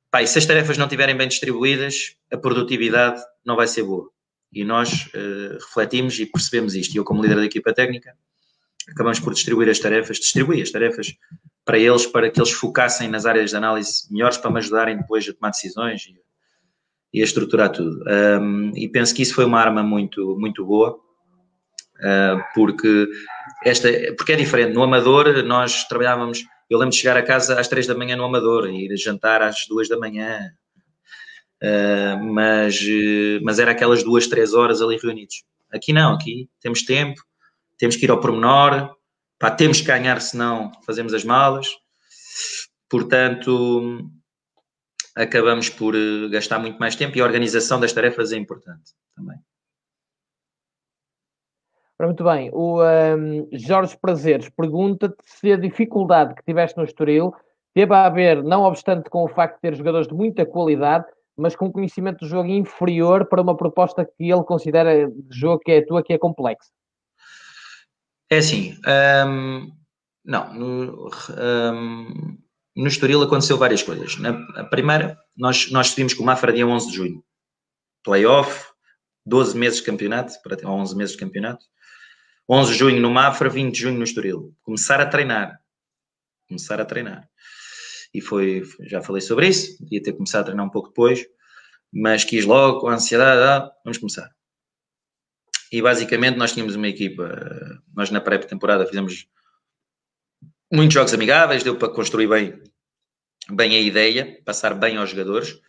Pá, se as tarefas não estiverem bem distribuídas, a produtividade não vai ser boa. E nós uh, refletimos e percebemos isto. E eu, como líder da equipa técnica, acabamos por distribuir as tarefas, distribuir as tarefas para eles, para que eles focassem nas áreas de análise melhores para me ajudarem depois a tomar decisões e, e a estruturar tudo. Um, e penso que isso foi uma arma muito, muito boa, uh, porque, esta, porque é diferente. No Amador, nós trabalhávamos. Eu lembro de chegar a casa às três da manhã no Amador e ir jantar às duas da manhã, uh, mas, mas era aquelas duas, três horas ali reunidos. Aqui não, aqui temos tempo, temos que ir ao pormenor, pá, temos que ganhar, senão fazemos as malas. Portanto, acabamos por eh, gastar muito mais tempo e a organização das tarefas é importante também. Muito bem. O um, Jorge Prazeres pergunta-te se a dificuldade que tiveste no Estoril teve a ver, não obstante com o facto de ter jogadores de muita qualidade, mas com conhecimento do jogo inferior para uma proposta que ele considera de jogo que é a tua, que é complexa. É assim, hum, Não, no, um, no Estoril aconteceu várias coisas. Na, a primeira, nós, nós subimos com o Mafra dia 11 de junho. Playoff, 12 meses de campeonato, ter 11 meses de campeonato. 11 de junho no Mafra, 20 de junho no Estoril. Começar a treinar. Começar a treinar. E foi, já falei sobre isso, ia ter começado a treinar um pouco depois, mas quis logo, com a ansiedade, ah, vamos começar. E basicamente nós tínhamos uma equipa, nós na pré-temporada fizemos muitos jogos amigáveis, deu para construir bem, bem a ideia, passar bem aos jogadores.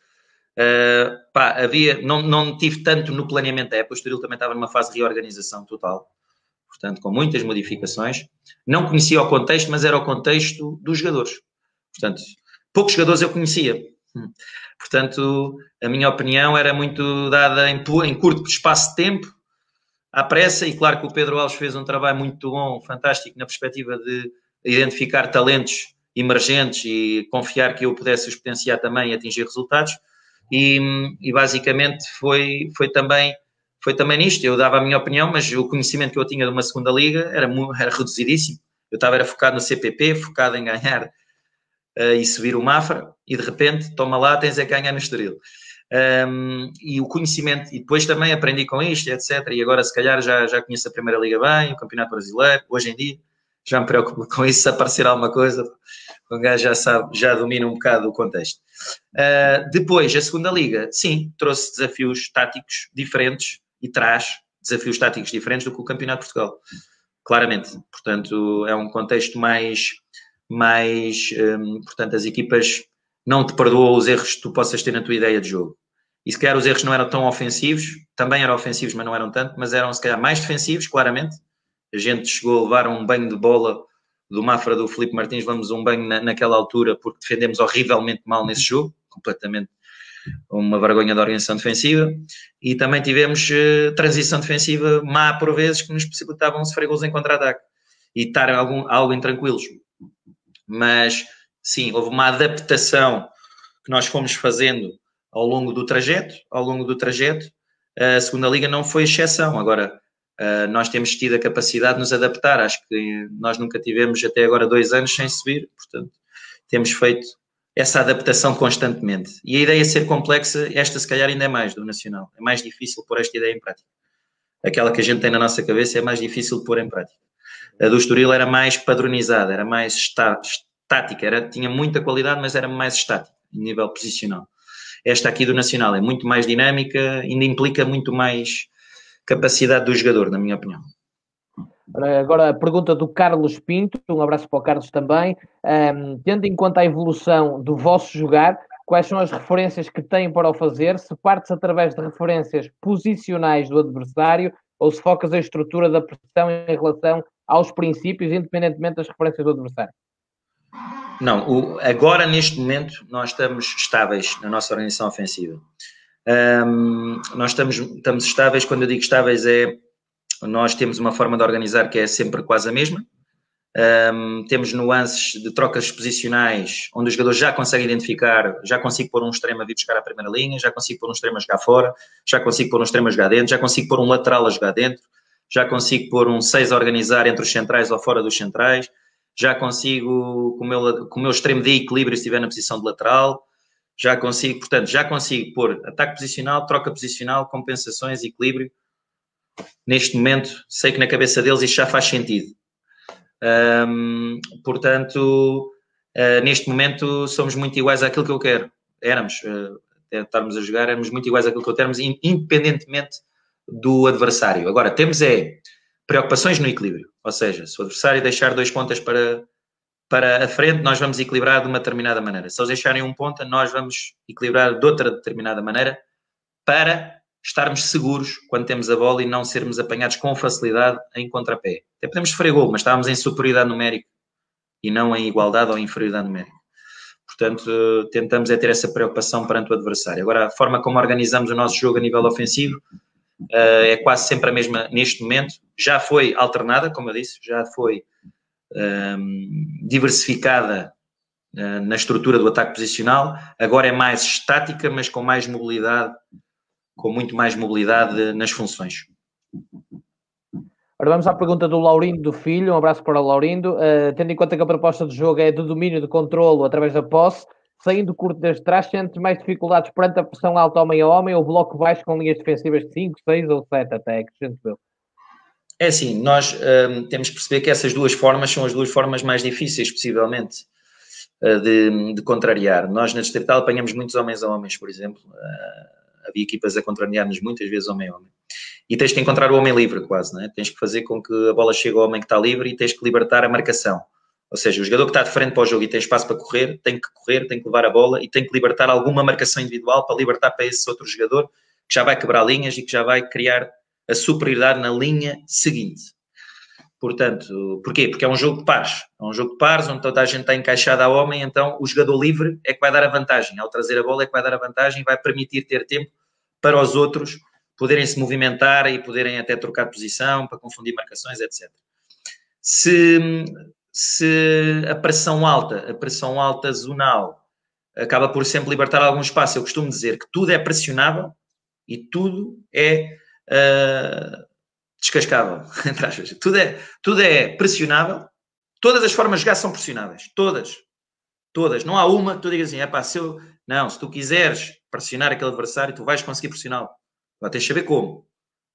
Uh, pá, havia, não, não tive tanto no planeamento da época, o Estoril também estava numa fase de reorganização total, portanto, com muitas modificações. Não conhecia o contexto, mas era o contexto dos jogadores. Portanto, poucos jogadores eu conhecia. Portanto, a minha opinião era muito dada em, em curto espaço de tempo, à pressa, e claro que o Pedro Alves fez um trabalho muito bom, fantástico, na perspectiva de identificar talentos emergentes e confiar que eu pudesse os potenciar também e atingir resultados. E, e, basicamente foi, foi, também, foi também nisto. Eu dava a minha opinião, mas o conhecimento que eu tinha de uma segunda liga era, era reduzidíssimo. Eu estava era focado no CPP, focado em ganhar uh, e subir o Mafra, e de repente, toma lá, tens é que ganhar no Estoril. Um, e o conhecimento, e depois também aprendi com isto, etc. E agora, se calhar, já, já conheço a Primeira Liga bem, o Campeonato Brasileiro, hoje em dia, já me preocupo com isso, se aparecer alguma coisa, o gajo já sabe, já domina um bocado o contexto. Uh, depois, a Segunda Liga, sim, trouxe desafios táticos diferentes e traz desafios táticos diferentes do que o Campeonato de Portugal, claramente. Portanto, é um contexto mais, mais um, portanto, as equipas não te perdoam os erros que tu possas ter na tua ideia de jogo. E se calhar os erros não eram tão ofensivos, também eram ofensivos, mas não eram tanto, mas eram se calhar mais defensivos, claramente. A gente chegou a levar um banho de bola do Mafra do Felipe Martins, vamos um banho na, naquela altura porque defendemos horrivelmente mal nesse jogo, completamente uma vergonha da organização defensiva. E também tivemos uh, transição defensiva má por vezes que nos possibilitavam sofrer gols em contra-ataque e estar algum, algo intranquilos. Mas sim, houve uma adaptação que nós fomos fazendo ao longo do trajeto, ao longo do trajeto, a segunda liga não foi exceção. Agora, nós temos tido a capacidade de nos adaptar. Acho que nós nunca tivemos até agora dois anos sem subir, portanto, temos feito essa adaptação constantemente. E a ideia ser complexa, esta se calhar ainda é mais do Nacional. É mais difícil pôr esta ideia em prática. Aquela que a gente tem na nossa cabeça é mais difícil pôr em prática. A do Estoril era mais padronizada, era mais estática, era, tinha muita qualidade, mas era mais estática, em nível posicional. Esta aqui do Nacional é muito mais dinâmica, ainda implica muito mais capacidade do jogador, na minha opinião. Agora a pergunta do Carlos Pinto, um abraço para o Carlos também. Um, tendo em conta a evolução do vosso jogar, quais são as referências que têm para o fazer? Se partes através de referências posicionais do adversário ou se focas a estrutura da pressão em relação aos princípios, independentemente das referências do adversário? Não, o, agora neste momento nós estamos estáveis na nossa organização ofensiva. Um, nós estamos, estamos estáveis, quando eu digo estáveis, é nós temos uma forma de organizar que é sempre quase a mesma. Um, temos nuances de trocas posicionais, onde os jogadores já conseguem identificar, já consigo pôr um extremo a vir buscar a primeira linha, já consigo pôr um extremo a jogar fora, já consigo pôr um extremo a jogar dentro, já consigo pôr um lateral a jogar dentro, já consigo pôr um 6 a organizar entre os centrais ou fora dos centrais, já consigo, com o meu, com o meu extremo de equilíbrio, se estiver na posição de lateral, já consigo, portanto, já consigo pôr ataque posicional, troca posicional, compensações, equilíbrio. Neste momento, sei que na cabeça deles isto já faz sentido. Portanto, uh, neste momento somos muito iguais àquilo que eu quero. Éramos, uh, estarmos a jogar, éramos muito iguais àquilo que eu quero, independentemente do adversário. Agora, temos é preocupações no equilíbrio. Ou seja, se o adversário deixar dois pontas para, para a frente, nós vamos equilibrar de uma determinada maneira. Se eles deixarem um ponta, nós vamos equilibrar de outra determinada maneira para estarmos seguros quando temos a bola e não sermos apanhados com facilidade em contrapé. Até podemos sofrer gol, mas estávamos em superioridade numérica e não em igualdade ou inferioridade numérica. Portanto, tentamos é ter essa preocupação perante o adversário. Agora, a forma como organizamos o nosso jogo a nível ofensivo uh, é quase sempre a mesma neste momento. Já foi alternada, como eu disse, já foi um, ehm, diversificada uh, na estrutura do ataque posicional. Agora é mais estática, mas com mais mobilidade, com muito mais mobilidade nas funções. Ora, vamos à pergunta do Laurindo do Filho. Um abraço para o Laurindo. Uh, tendo em conta que a proposta de jogo é de domínio de controlo através da posse, saindo curto desde trás, sentes mais dificuldades perante a pressão alta homem a homem ou bloco baixo com linhas defensivas de 5, 6 ou 7 até, acrescento eu. É assim, nós um, temos que perceber que essas duas formas são as duas formas mais difíceis, possivelmente, uh, de, de, contrariar. Nós na Distrital apanhamos muitos homens a homens, por exemplo. Uh, havia equipas a contrariar-nos muitas vezes homem a homem. E tens que encontrar o homem livre, quase, não é? Tens que fazer com que a bola chegue ao homem que está livre e tens que libertar a marcação. Ou seja, o jogador que está de frente para o jogo e tem espaço para correr, tem que correr, tem que levar a bola e tem que libertar alguma marcação individual para libertar para esse outro jogador que já vai quebrar linhas e que já vai criar a superioridade na linha seguinte. Portanto, porquê? Porque é um jogo de pares. É um jogo de pares onde toda a gente está encaixada ao homem, então o jogador livre é que vai dar a vantagem. Ao trazer a bola é que vai dar a vantagem e vai permitir ter tempo para os outros poderem se movimentar e poderem até trocar de posição para confundir marcações, etc. Se, se a pressão alta, a pressão alta zonal, acaba por sempre libertar algum espaço, eu costumo dizer que tudo é pressionável e tudo é uh, descascável, tudo é, tudo é pressionável, todas as formas de jogar são pressionáveis, todas, todas, não há uma que tu digas assim, é pá, se eu, não, se tu quiseres pressionar aquele adversário, tu vais conseguir pressioná-lo, tens de saber como.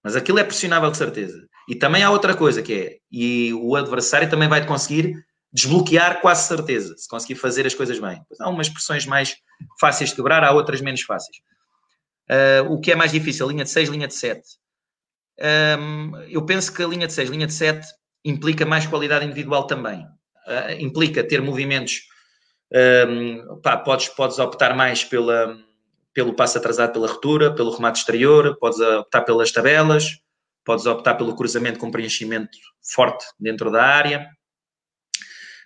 Mas aquilo é pressionável de certeza. E também há outra coisa que é, e o adversário também vai conseguir desbloquear quase certeza, se conseguir fazer as coisas bem. há umas pressões mais fáceis de quebrar, há outras menos fáceis. Uh, o que é mais difícil? Linha de 6, linha de 7. Um, eu penso que a linha de 6, linha de 7 implica mais qualidade individual também. Uh, implica ter movimentos. Um, pá, podes, podes optar mais pela, pelo passo atrasado pela ruptura, pelo remate exterior, podes optar pelas tabelas, podes optar pelo cruzamento com preenchimento forte dentro da área,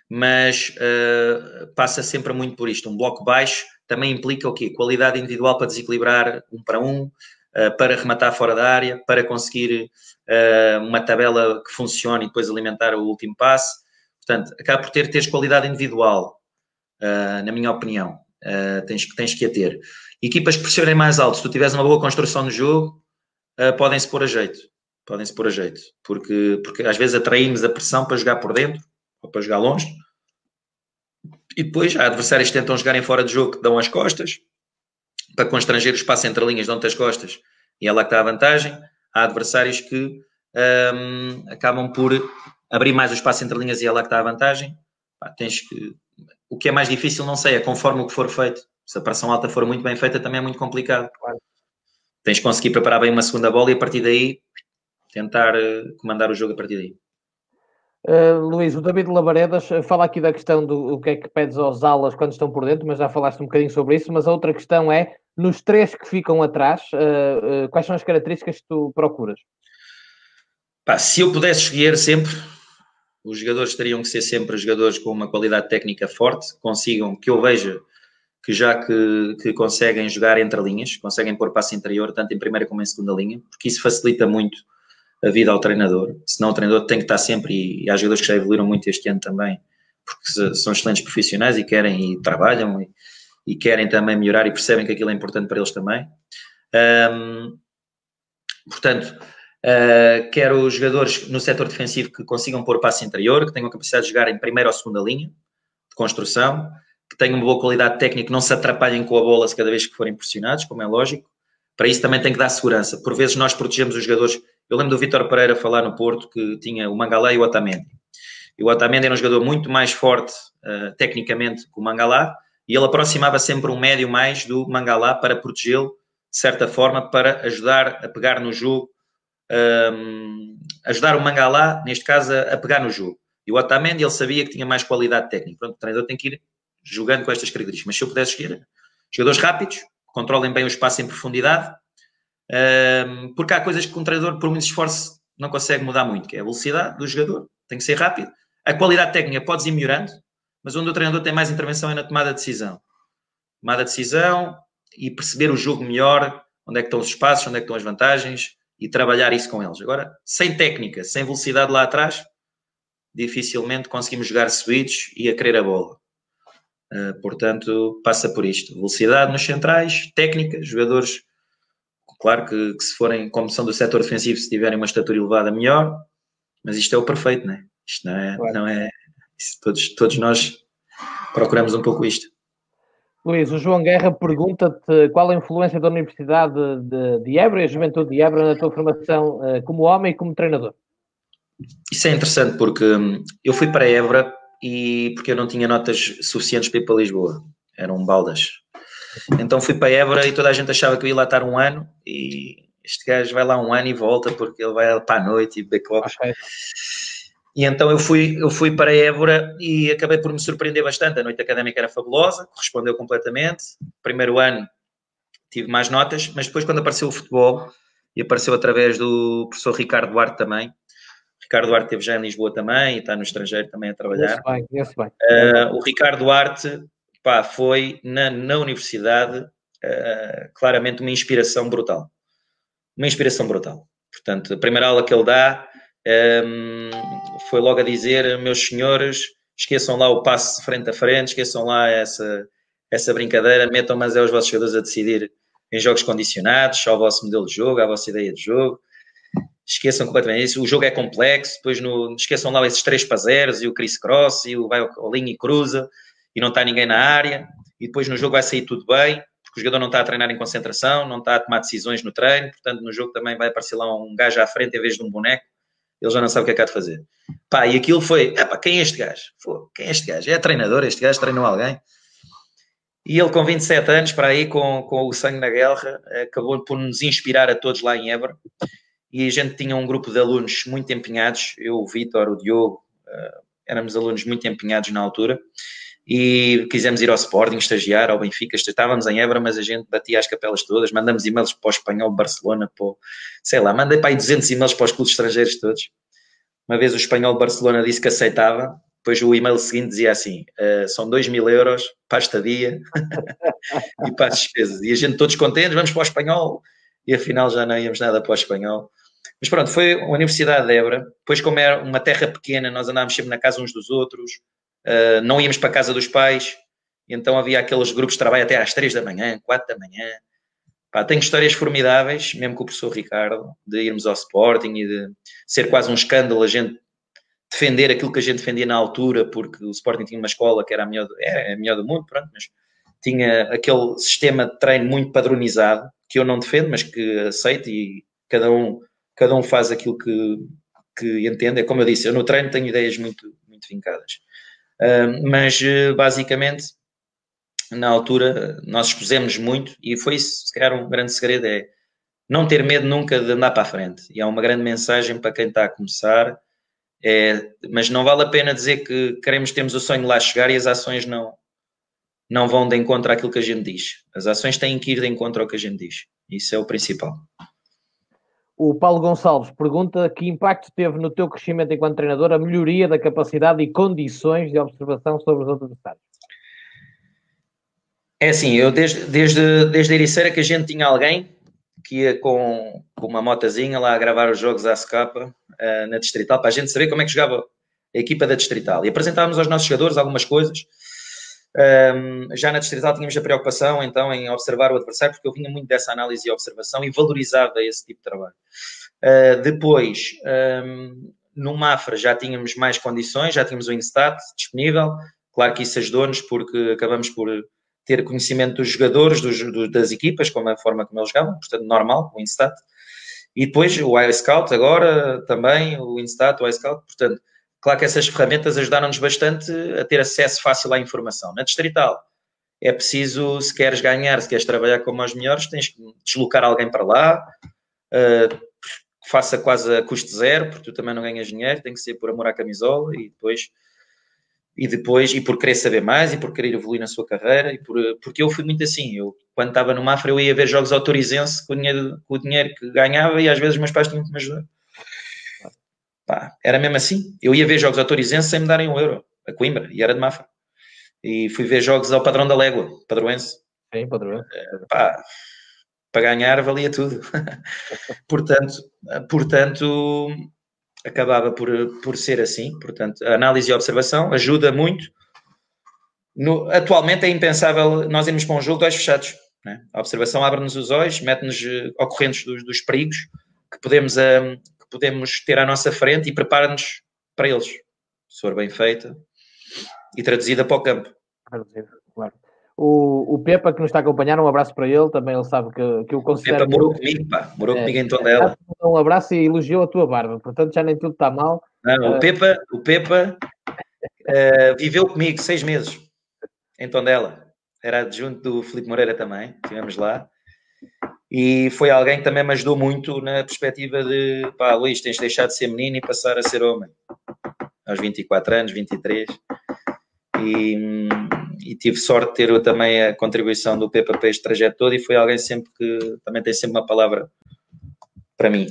mas uh, passa sempre muito por isto. Um bloco baixo também implica o quê? Qualidade individual para desequilibrar um para um, uh, para rematar fora da área, para conseguir uh, uma tabela que funcione e depois alimentar o último passe. Portanto, acaba por ter teres qualidade individual, na minha opinião. tens, tens que a ter. Equipas que pressionem mais alto, se tu tiveres uma boa construção no jogo, podem-se pôr a jeito. Podem-se pôr a jeito. Porque, porque às vezes atraímos a pressão para jogar por dentro ou para jogar longe. E depois há adversários que tentam jogarem fora de jogo que dão as costas. Para constranger o espaço entre linhas, dão-te as costas e é lá que está a vantagem. Há adversários que um, acabam por abrir mais o espaço entre linhas e é lá que está a vantagem. Pá, tens que... O que é mais difícil, não sei, é conforme o que for feito se a pressão alta for muito bem feita, também é muito complicado. Claro. Tens de conseguir preparar bem uma segunda bola e a partir daí tentar eh, comandar o jogo a partir daí. Uh, Luís, o David Labaredas eh, fala aqui da questão do o que é que pedes aos alas quando estão por dentro, mas já falaste um bocadinho sobre isso. Mas a outra questão é: nos três que ficam atrás, uh, uh, quais são as características que tu procuras? Pá, se eu pudesse escolher sempre, os jogadores teriam que ser sempre jogadores com uma qualidade técnica forte, consigam que eu veja que já que, que, conseguem jogar entre linhas, conseguem pôr passo interior, tanto em primeira como em segunda linha, porque isso facilita muito a vida ao treinador. Senão o treinador tem que estar sempre, e, há jogadores que já evoluíram muito este ano também, porque são excelentes profissionais e querem e trabalham e, e querem também melhorar e percebem que aquilo é importante para eles também. Um, portanto, uh, quero jogadores no setor defensivo que consigam pôr passo interior, que tenham a capacidade de jogar em primeira ou segunda linha de construção, que tenham uma boa qualidade técnica, não se atrapalhem com a bola cada vez que forem pressionados, como é lógico. Para isso também tem que dar segurança. Por vezes nós protegemos os jogadores. Eu lembro do Vitor Pereira falar no Porto que tinha o Mangalá e o Otamendi. E o Otamendi era um jogador muito mais forte uh, tecnicamente que o Mangalá e ele aproximava sempre um médio mais do Mangalá para protegê-lo, de certa forma, para ajudar a pegar no jogo, um, ehm, ajudar o Mangalá, neste caso, a, pegar no jogo. E o Otamendi, ele sabia que tinha mais qualidade técnica. Pronto, o treinador tem que ir jogando com estas características. Mas se eu pudesse escolher, jogadores rápidos, controlem bem o espaço em profundidade, porque há coisas que um treinador, por muito esforço, não consegue mudar muito, que é a velocidade do jogador, tem que ser rápido. A qualidade técnica pode ir melhorando, mas onde o treinador tem mais intervenção é na tomada de decisão. Tomada de decisão e perceber o jogo melhor, onde é que estão os espaços, onde é que estão as vantagens e trabalhar isso com eles. Agora, sem técnica, sem velocidade lá atrás, dificilmente conseguimos jogar switch e a querer a bola. Uh, portanto, passa por isto. Velocidade nos centrais, técnica, jogadores, claro que, que, se forem, como são do setor defensivo, se tiverem uma estatura elevada, melhor. mas isto é o perfeito, não é? Isto não é, claro. não é todos, todos nós procuramos um pouco isto. Luís, o João Guerra pergunta-te qual a influência da Universidade de, de Évora e a Juventude de Évora na tua formação uh, como homem e como treinador. Isso é interessante porque hum, eu fui para Évora e porque eu não tinha notas suficientes para ir para Lisboa, eram baldas. Então fui para Évora e toda a gente achava que eu ia lá estar um ano e este gajo vai lá um ano e volta porque ele vai para a noite e beber copos. Okay. E então eu fui, eu fui para Évora e acabei por me surpreender bastante. A noite académica era fabulosa, correspondeu completamente. Primeiro ano tive mais notas, mas depois quando apareceu o futebol, e apareceu através do professor Ricardo Duarte também, Ricardo Duarte esteve já em Lisboa também e está no estrangeiro também a trabalhar. Bem, bem. Uh, o Ricardo Duarte pá, foi na, na universidade uh, claramente uma inspiração brutal. Uma inspiração brutal. Portanto, a primeira aula que ele dá um, foi logo a dizer, meus senhores, esqueçam lá o passo frente a frente, esqueçam lá essa, essa brincadeira, metam mas é os vossos jogadores a decidir em jogos condicionados, ao vosso modelo de jogo, à vossa ideia de jogo. Esqueçam completamente isso. O jogo é complexo, depois no, esqueçam lá esses três para zeros e o Chris Cross e o vai ao linha e cruza e não está ninguém na área e depois no jogo vai sair tudo bem porque o jogador não está a treinar em concentração, não está a tomar decisões no treino, portanto no jogo também vai aparecer lá um gajo à frente em vez de um boneco ele já não sabe o que é que há de fazer. Pá, e aquilo foi, quem é este gajo? Pô, quem é este gajo? É treinador, este gajo treinou alguém? E ele com 27 anos, para aí, com, com o sangue na guerra, acabou por nos inspirar a todos lá em Évora. E a gente tinha um grupo de alunos muito empenhados, eu, o Vitor, o Diogo, uh, éramos alunos muito empenhados na altura e quisemos ir ao Sporting, estagiar, ao Benfica, estávamos em Évora, mas a gente batia as capelas todas, mandamos e-mails para o Espanhol, Barcelona, para o, sei lá, mandei para aí 200 e-mails para os clubes estrangeiros todos. Uma vez o Espanhol Barcelona disse que aceitava, depois o e-mail seguinte dizia assim, uh, são 2 mil euros para a estadia e para as despesas. E a gente todos contentes, vamos para o Espanhol, e afinal já não íamos nada para o Espanhol. Mas pronto, foi a Universidade de Évora, depois como era uma terra pequena, nós andávamos sempre na casa uns dos outros, uh, não íamos para a casa dos pais, então havia aqueles grupos de trabalho até às 3 da manhã, 4 da manhã. Pá, tenho histórias formidáveis, mesmo com o professor Ricardo, de irmos ao Sporting e de ser quase um escândalo a gente defender aquilo que a gente defendia na altura, porque o Sporting tinha uma escola que era a melhor, é a melhor do mundo, pronto, mas tinha aquele sistema de treino muito padronizado, que eu não defendo, mas que aceito e cada um, cada um faz aquilo que, que entende. É como eu disse, eu no treino tenho ideias muito, muito vincadas mas eh, basicamente na altura nós expusemos muito e foi isso, se calhar um grande segredo é não ter medo nunca de andar para a frente. E é uma grande mensagem para quem está a começar. É, mas não vale a pena dizer que queremos, temos o sonho de lá chegar e as ações não, não vão de encontro àquilo que a gente diz. As ações têm que ir de encontro ao que a gente diz. Isso é o principal. O Paulo Gonçalves pergunta que impacto teve no teu crescimento enquanto treinador a melhoria da capacidade e condições de observação sobre os adversários? É assim, eu desde, desde, desde a Ericeira que a gente tinha alguém que ia com, com uma motazinha lá a gravar os jogos à escapa uh, na Distrital, para a gente saber como é que jogava a equipa da Distrital. E apresentávamos aos nossos jogadores algumas coisas um, já na Distrital tínhamos a preocupação então em observar o adversário, porque eu vinha muito dessa análise e observação e valorizava esse tipo de trabalho. Uh, depois, um, no Mafra já tínhamos mais condições, já tínhamos o Instat disponível. Claro que isso ajudou-nos porque acabamos por ter conhecimento dos jogadores, dos, do, das equipas, como a forma como eles jogavam, portanto, normal, o Instat. E depois o iScout agora também, o Instat, o iScout, portanto, Claro que essas ferramentas ajudaram-nos bastante a ter acesso fácil à informação. Na Distrital, é preciso, se queres ganhar, se queres trabalhar como os melhores, tens que deslocar alguém para lá, uh, faça quase a custo zero, porque tu também não ganhas dinheiro, tem que ser por amor à camisola e depois e depois, e por querer saber mais, e por querer evoluir na sua carreira, e por, porque eu fui muito assim, eu quando estava no Mafra eu ia ver jogos autorizense com o dinheiro, com o dinheiro que ganhava e às vezes meus pais tinham que me ajudar. Pá, era mesmo assim. Eu ia ver jogos autorizenses sem me darem um euro, a Coimbra, e era de Mafra. E fui ver jogos ao padrão da Légua, padroense. Sim, padroense. Pá, para ganhar valia tudo. portanto, portanto, acabava por, por ser assim. Portanto, a análise e a observação ajuda muito. No, atualmente é impensável nós irmos para um jogo de olhos fechados. Né? A observação abre-nos os olhos, mete-nos ocorrentes dos, dos perigos que podemos, um, podemos ter à nossa frente e prepara-nos para eles, se for bem feita e traduzida para o campo. Claro. O, o Pepa, que nos está a acompanhar, um abraço para ele, também ele sabe que, que eu considero. Pepa morou comigo, pá, morou é, comigo em Tondela. Um abraço e elogiou a tua barba, portanto já nem tudo está mal. Não, o Pepa, o Pepa uh, viveu comigo seis meses em Tondela. Era adjunto do Filipe Moreira também, estivemos lá. E foi alguém que também me ajudou muito na perspectiva de pá, Luís, tens de deixar de ser menino e passar a ser homem. Aos 24 anos, 23. E, e tive sorte de ter também a contribuição do Pepa para este trajeto todo e foi alguém sempre que também tem sempre uma palavra para mim.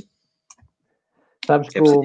Sabes que, é o,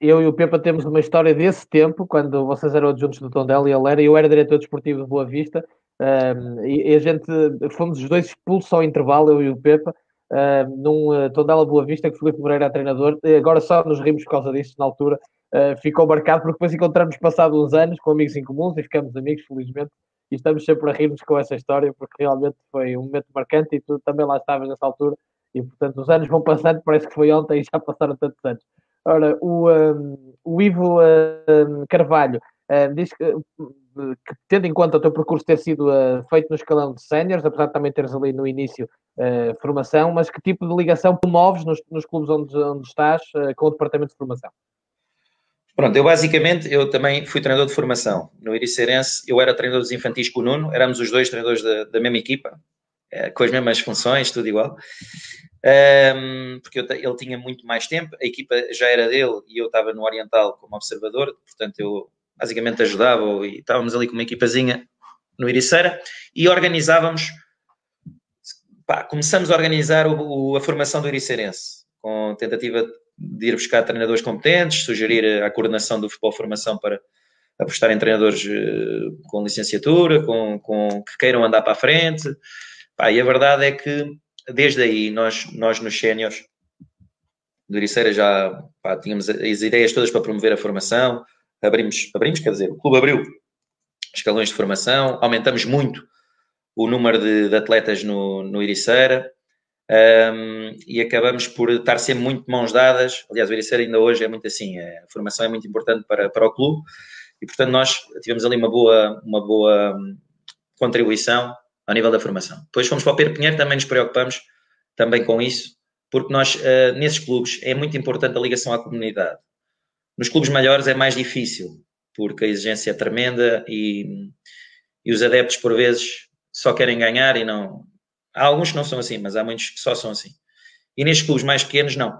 eu e o Pepa temos uma história desse tempo, quando vocês eram adjuntos do Tondela e ele era, eu era diretor desportivo de Boa Vista, um, e, a gente fomos os dois expulsos ao intervalo, eu e o Pepa, um, num uh, Tondela Boa Vista, que Felipe Moreira era treinador, e agora só nos rimos por causa disso na altura, uh, ficou marcado, porque depois encontramos passado uns anos com amigos em comuns e ficamos amigos, felizmente, e estamos sempre a rir-nos com essa história, porque realmente foi um momento marcante e tu também lá estavas nessa altura, e portanto os anos vão passando, parece que foi ontem e já passaram tantos anos. Ora, o, um, o Ivo um, Carvalho diz que, tendo em conta o teu percurso ter sido uh, feito no escalão de séniores, apesar de também teres ali no início uh, formação, mas que tipo de ligação promoves nos, nos clubes onde, onde estás uh, com o departamento de formação? Pronto, eu basicamente, eu também fui treinador de formação. No Iricerense, eu era treinador dos infantis com o Nuno, éramos os dois treinadores da, da mesma equipa, com as mesmas funções, tudo igual. Um, porque eu, ele tinha muito mais tempo, a equipa já era dele e eu estava no Oriental como observador, portanto eu basicamente ajudava e estávamos ali com uma equipazinha no Iriceira e organizávamos, pá, começamos a organizar o, o, a formação do Iriceirense, com tentativa de ir buscar treinadores competentes, sugerir a coordenação do futebol formação para apostar em treinadores eh, com licenciatura, com, com que queiram andar para a frente. Pá, e a verdade é que desde aí nós, nós nos séniores do Ericeira já pá, tínhamos as ideias todas para promover a formação, abrimos, abrimos, quer dizer, o clube abriu escalões de formação, aumentamos muito o número de, de atletas no, no Ericeira, um, e acabamos por estar sempre muito de mãos dadas. Aliás, o Ericeira ainda hoje é muito assim, é, a formação é muito importante para, para o clube e, portanto, nós tivemos ali uma boa, uma boa hum, contribuição ao nível da formação. Depois fomos para o Pedro Pinheiro, também nos preocupamos também com isso, porque nós, uh, nesses clubes, é muito importante a ligação à comunidade. Nos clubes maiores é mais difícil, porque a exigência é tremenda e, e os adeptos, por vezes, só querem ganhar e não, Há alguns que não são assim, mas há muitos que só são assim. E nestes clubes mais pequenos, não.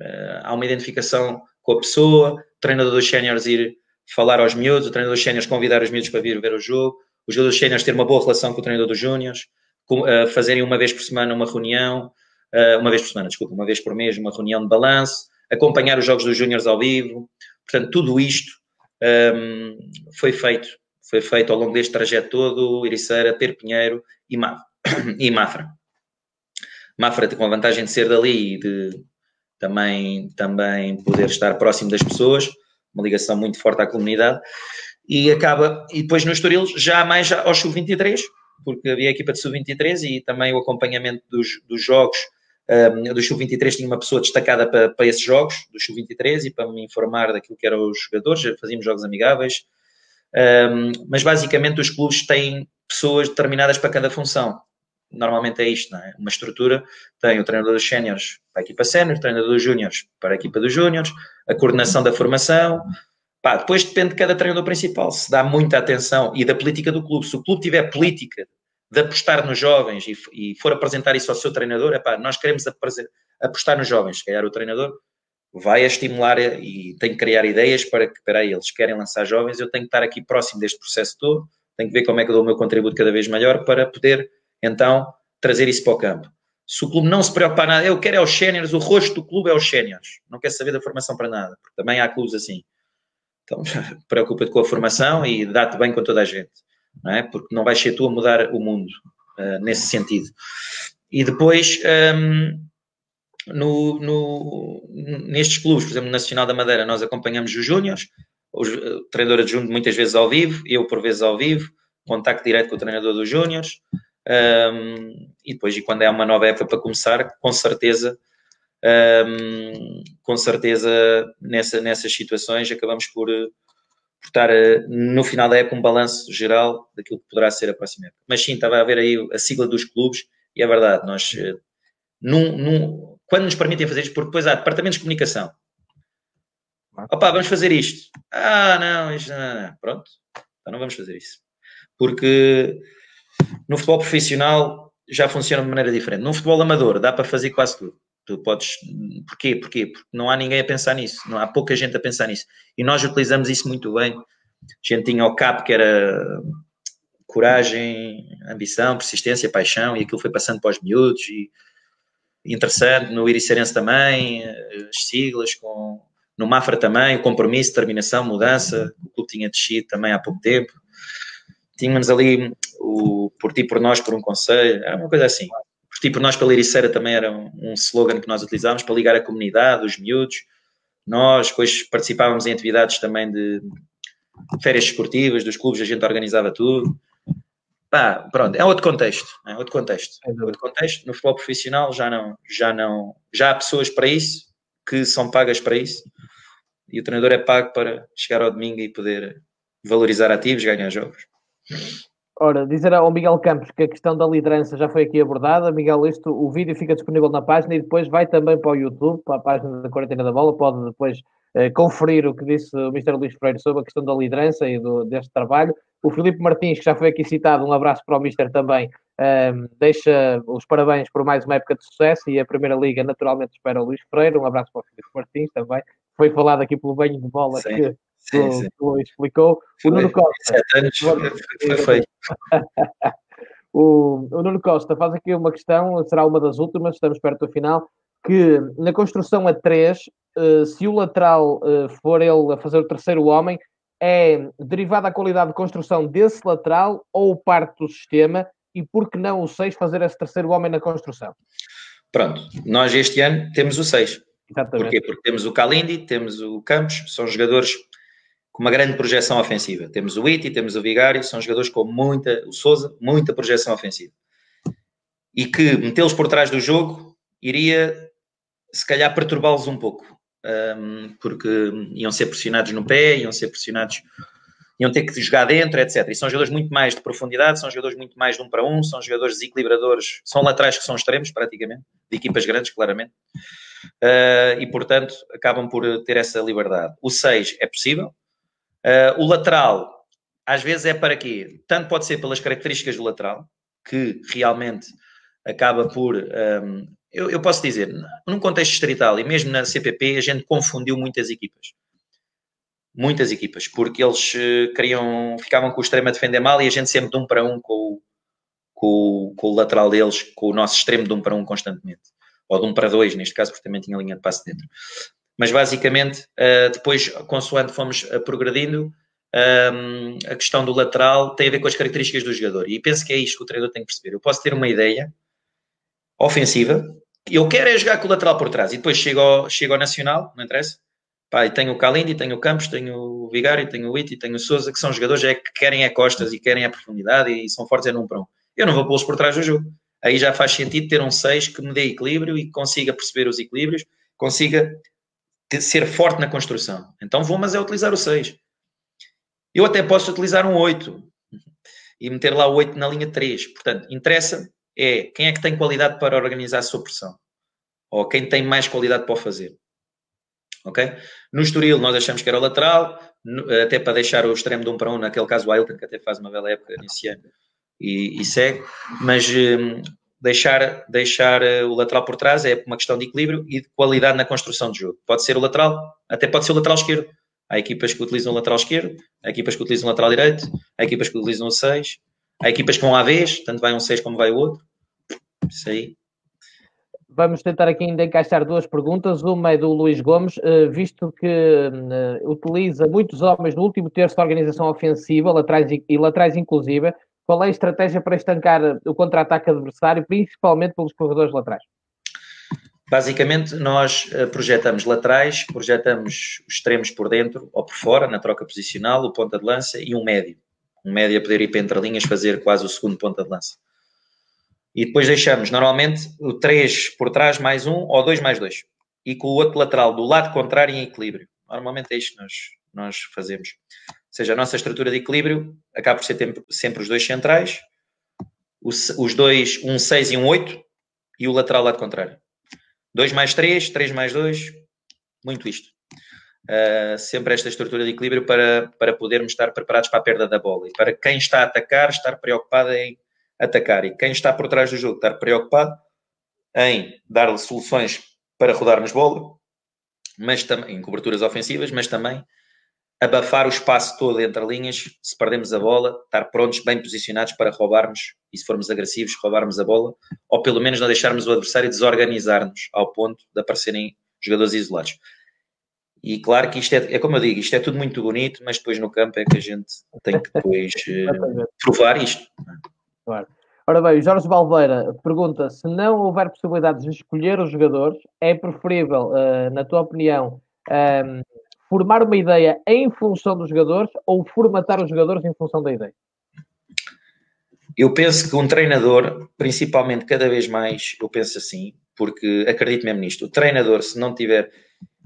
Uh, há uma identificação com a pessoa, o treinador dos séniores ir falar aos miúdos, o treinador dos séniores convidar os miúdos para vir ver o jogo, os jogadores séniores ter uma boa relação com o treinador dos júniores, uh, fazerem uma vez por semana uma reunião, uh, uma vez por semana, desculpa, uma vez por mês, uma reunião de balanço, acompanhar os jogos dos júniores ao vivo. Portanto, tudo isto um, foi feito. Foi feito ao longo deste trajeto todo, Ericeira, Ter Pinheiro e Mave e Mafra. Mafra com a vantagem de ser dali e de também, também poder estar próximo das pessoas, uma ligação muito forte à comunidade, e acaba, e depois no Estoril já mais ao Sub-23, porque havia a equipa de Sub-23 e também o acompanhamento dos, dos jogos do Sub-23 tinha uma pessoa destacada para, para esses jogos, do Sub-23, e para me informar daquilo que eram os jogadores, fazíamos jogos amigáveis, um, mas basicamente os clubes têm pessoas determinadas para cada função normalmente é isto, não é? Uma estrutura tem o treinador dos séniores para a equipa sénior, o treinador dos júniores para a equipa dos júniores, a coordenação da formação. Pá, depois depende de cada treinador principal, se dá muita atenção e da política do clube. Se o clube tiver política de apostar nos jovens e, e for apresentar isso ao seu treinador, epá, nós queremos apostar nos jovens, se calhar o treinador vai a estimular e tem que criar ideias para que, eles querem lançar jovens, eu tenho que estar aqui próximo deste processo todo, tenho que ver como é que eu dou o meu contributo cada vez maior para poder então trazer isso para o campo. Se o clube não se preocupar nada, eu quero é os séniores, o rosto do clube é os séniores, não quer saber da formação para nada, porque também há clubes assim. Então, preocupa-te com a formação e dá-te bem com toda a gente, não é? Porque não vais ser tu a mudar o mundo uh, nesse sentido. E depois, um, no, no, nestes clubes, por exemplo, no Nacional da Madeira, nós acompanhamos os júniores, o treinador adjunto muitas vezes ao vivo, eu por vezes ao vivo, contacto direto com o treinador dos júniores, um, e depois, e quando é uma nova época para começar, com certeza um, com certeza nessa, nessas situações acabamos por, por estar no final da época um balanço geral daquilo que poderá ser a próxima época. Mas sim, estava a ver aí a sigla dos clubes e é verdade, nós num, num, quando nos permitem fazer isto, porque depois há departamentos de comunicação. Opa, vamos fazer isto. Ah, não, isto não, não. pronto, então não vamos fazer isso. Porque no futebol profissional já funciona de maneira diferente. No futebol amador dá para fazer quase tudo. Tu podes. Porquê? Porquê? Porque não há ninguém a pensar nisso. Não há pouca gente a pensar nisso. E nós utilizamos isso muito bem. A gente tinha o CAP, que era coragem, ambição, persistência, paixão, e aquilo foi passando para os miúdos. E interessante. No Iricerense também, as siglas, com, no Mafra também, o compromisso, determinação, mudança. O clube tinha descido também há pouco tempo. Tínhamos ali o Por Ti, Por Nós, Por um Conselho, era uma coisa assim. Por Ti, Por Nós, pela Ericeira também era um, um slogan que nós utilizávamos para ligar a comunidade, os miúdos. Nós, depois participávamos em atividades também de férias esportivas, dos clubes, a gente organizava tudo. Pá, pronto, é outro contexto, é outro contexto. É outro contexto. No futebol profissional já não, já não, já há pessoas para isso, que são pagas para isso, e o treinador é pago para chegar ao domingo e poder valorizar ativos, ganhar jogos. Ora, dizer ao Miguel Campos que a questão da liderança já foi aqui abordada. Miguel, isto, o vídeo fica disponível na página e depois vai também para o YouTube, para a página da Quarentena da Bola. Pode depois eh, conferir o que disse o Mr. Luís Freire sobre a questão da liderança e do, deste trabalho. O Filipe Martins, que já foi aqui citado, um abraço para o Mister também, ehm, deixa os parabéns por mais uma época de sucesso e a Primeira Liga naturalmente espera o Luís Freire. Um abraço para o Filipe Martins também. Foi falado aqui pelo banho de bola Sim. que sim, sim. o explicou. O Nuno Costa. Anos, foi feito. o, o Nuno Costa faz aqui uma questão, será uma das últimas, estamos perto do final, que na construção a 3, uh, se o lateral uh, for ele a fazer o terceiro homem, é derivada a qualidade de construção desse lateral ou parte do sistema e por que não o 6 fazer esse terceiro homem na construção? Pronto, nós este ano temos o 6. Exatamente. Porquê? Porque temos o Calindi, temos o Campos, são jogadores com uma grande projeção ofensiva. Temos o Iti, temos o Vigário, são jogadores com muita, o Souza, muita projeção ofensiva. E que metê-los por trás do jogo iria, se calhar, perturbá-los um pouco. Um, porque iam ser pressionados no pé, iam ser pressionados, iam ter que jogar dentro, etc. E são jogadores muito mais de profundidade, são jogadores muito mais de um para um, são jogadores desequilibradores, são laterais que são extremos, praticamente, de equipas grandes, claramente. Uh, e, portanto, acabam por ter essa liberdade. O 6 é possível, Uh, o lateral, às vezes é para quê? Tanto pode ser pelas características do lateral, que realmente acaba por. Um, eu, eu, posso dizer, num contexto distrital e mesmo na CPP, a gente confundiu muitas equipas. Muitas equipas, porque eles uh, queriam, ficavam com o extremo a defender mal e a gente sempre de um para um com o, com, com o lateral deles, com o nosso extremo de um para um constantemente. Ou de um para dois, neste caso, porque também tinha linha de passe dentro. Mas basicamente, uh, depois, consoante fomos uh, progredindo, ehm, a questão do lateral tem a ver com as características do jogador. E penso que é isto que o treinador tem que perceber. Eu posso ter uma ideia ofensiva, eu quero é jogar com o lateral por trás, e depois chego ao, chego ao Nacional, não interessa. Pá, tenho o Calindi, tenho o Campos, tenho o Vigário, tenho o Iti, tenho o Souza, que são jogadores é, que querem a costas e querem a profundidade e são fortes é num um. Eu não vou pô-los por trás do jogo. Aí já faz sentido ter um 6 que me dê equilíbrio e consiga perceber os equilíbrios, consiga ser forte na construção. Então vou, mas é utilizar o 6. Eu até posso utilizar um 8 e meter lá o 8 na linha 3. Portanto, interessa é quem é que tem qualidade para organizar a sua pressão. Ou quem tem mais qualidade para o fazer. Ok? No Estoril nós achamos que era o lateral, até para deixar o extremo de um para um, naquele caso o Ailton, que até faz uma bela época nesse ano e, e segue, mas hum, deixar, deixar eh, o lateral por trás é uma questão de equilíbrio e de qualidade na construção de jogo. Pode ser o lateral, até pode ser o lateral esquerdo. Há equipas que utilizam o lateral esquerdo, há equipas que utilizam o lateral direito, há equipas que utilizam o 6, há equipas que vão à vez, tanto vai um 6 como vai o outro. Isso aí. Vamos tentar aqui ainda encaixar duas perguntas. Uma é do Luís Gomes, eh, visto que eh, utiliza muitos homens no último terço da organização ofensiva, laterais e laterais inclusive, qual é a estratégia para estancar o contra-ataque adversário, principalmente pelos corredores laterais? Basicamente, nós eh, projetamos laterais, projetamos os extremos por dentro ou por fora, na troca posicional, o ponta de lança e um médio. Um médio a poder ir para entre linhas, fazer quase o segundo ponta de lança. E depois deixamos, normalmente, o 3 por trás mais um ou 2 mais 2. e com o outro lateral do lado contrário em equilíbrio. Normalmente é isto que nós, nós fazemos. Seja, a nossa estrutura de equilíbrio acaba por ser sempre, os dois centrais, os, os dois, um 6 e um 8, e o lateral lado contrário. 2 mais 3, 3 mais 2, muito isto. Uh, sempre esta estrutura de equilíbrio para, para podermos estar preparados para a perda da bola. E para quem está a atacar, estar preocupado em atacar. E quem está por trás do jogo, estar preocupado em dar-lhe soluções para rodarmos bola, mas também em coberturas ofensivas, mas também abafar o espaço todo entre linhas, se perdemos a bola, estar prontos, bem posicionados para roubarmos, e se formos agressivos, roubarmos a bola, ou pelo menos não deixarmos o adversário desorganizar-nos ao ponto de aparecerem jogadores isolados. E claro que isto é, é como eu digo, isto é tudo muito bonito, mas depois no campo é que a gente tem que depois uh, provar isto. Claro. Ora bem, Jorge Balveira pergunta: se não houver possibilidades de escolher os jogadores, é preferível, uh, na tua opinião, um, ehm, formar uma ideia em função dos jogadores ou formatar os jogadores em função da ideia? Eu penso que um treinador, principalmente cada vez mais, eu penso assim, porque acredito mesmo nisto. O treinador, se não tiver.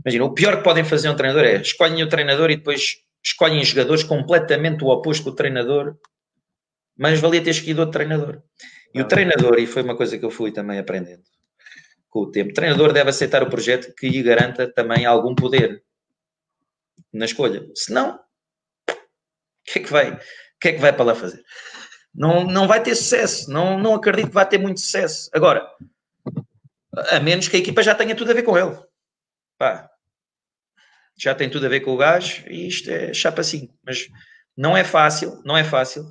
Imagina, o pior que podem fazer um treinador é escolhem o treinador e depois escolhem jogadores completamente o oposto do treinador, mas valia ter escolhido outro treinador. E o ah. treinador, e foi uma coisa que eu fui também aprendendo com o tempo, o treinador deve aceitar o projeto que lhe garanta também algum poder na escolha. Se não, o que é que vai, que é que vai para lá fazer? Não, não vai ter sucesso. Não, não acredito que vá ter muito sucesso. Agora, a menos que a equipa já tenha tudo a ver com ele. Pá, já tem tudo a ver com o gajo e isto é chapa 5. Mas não é fácil, não é fácil.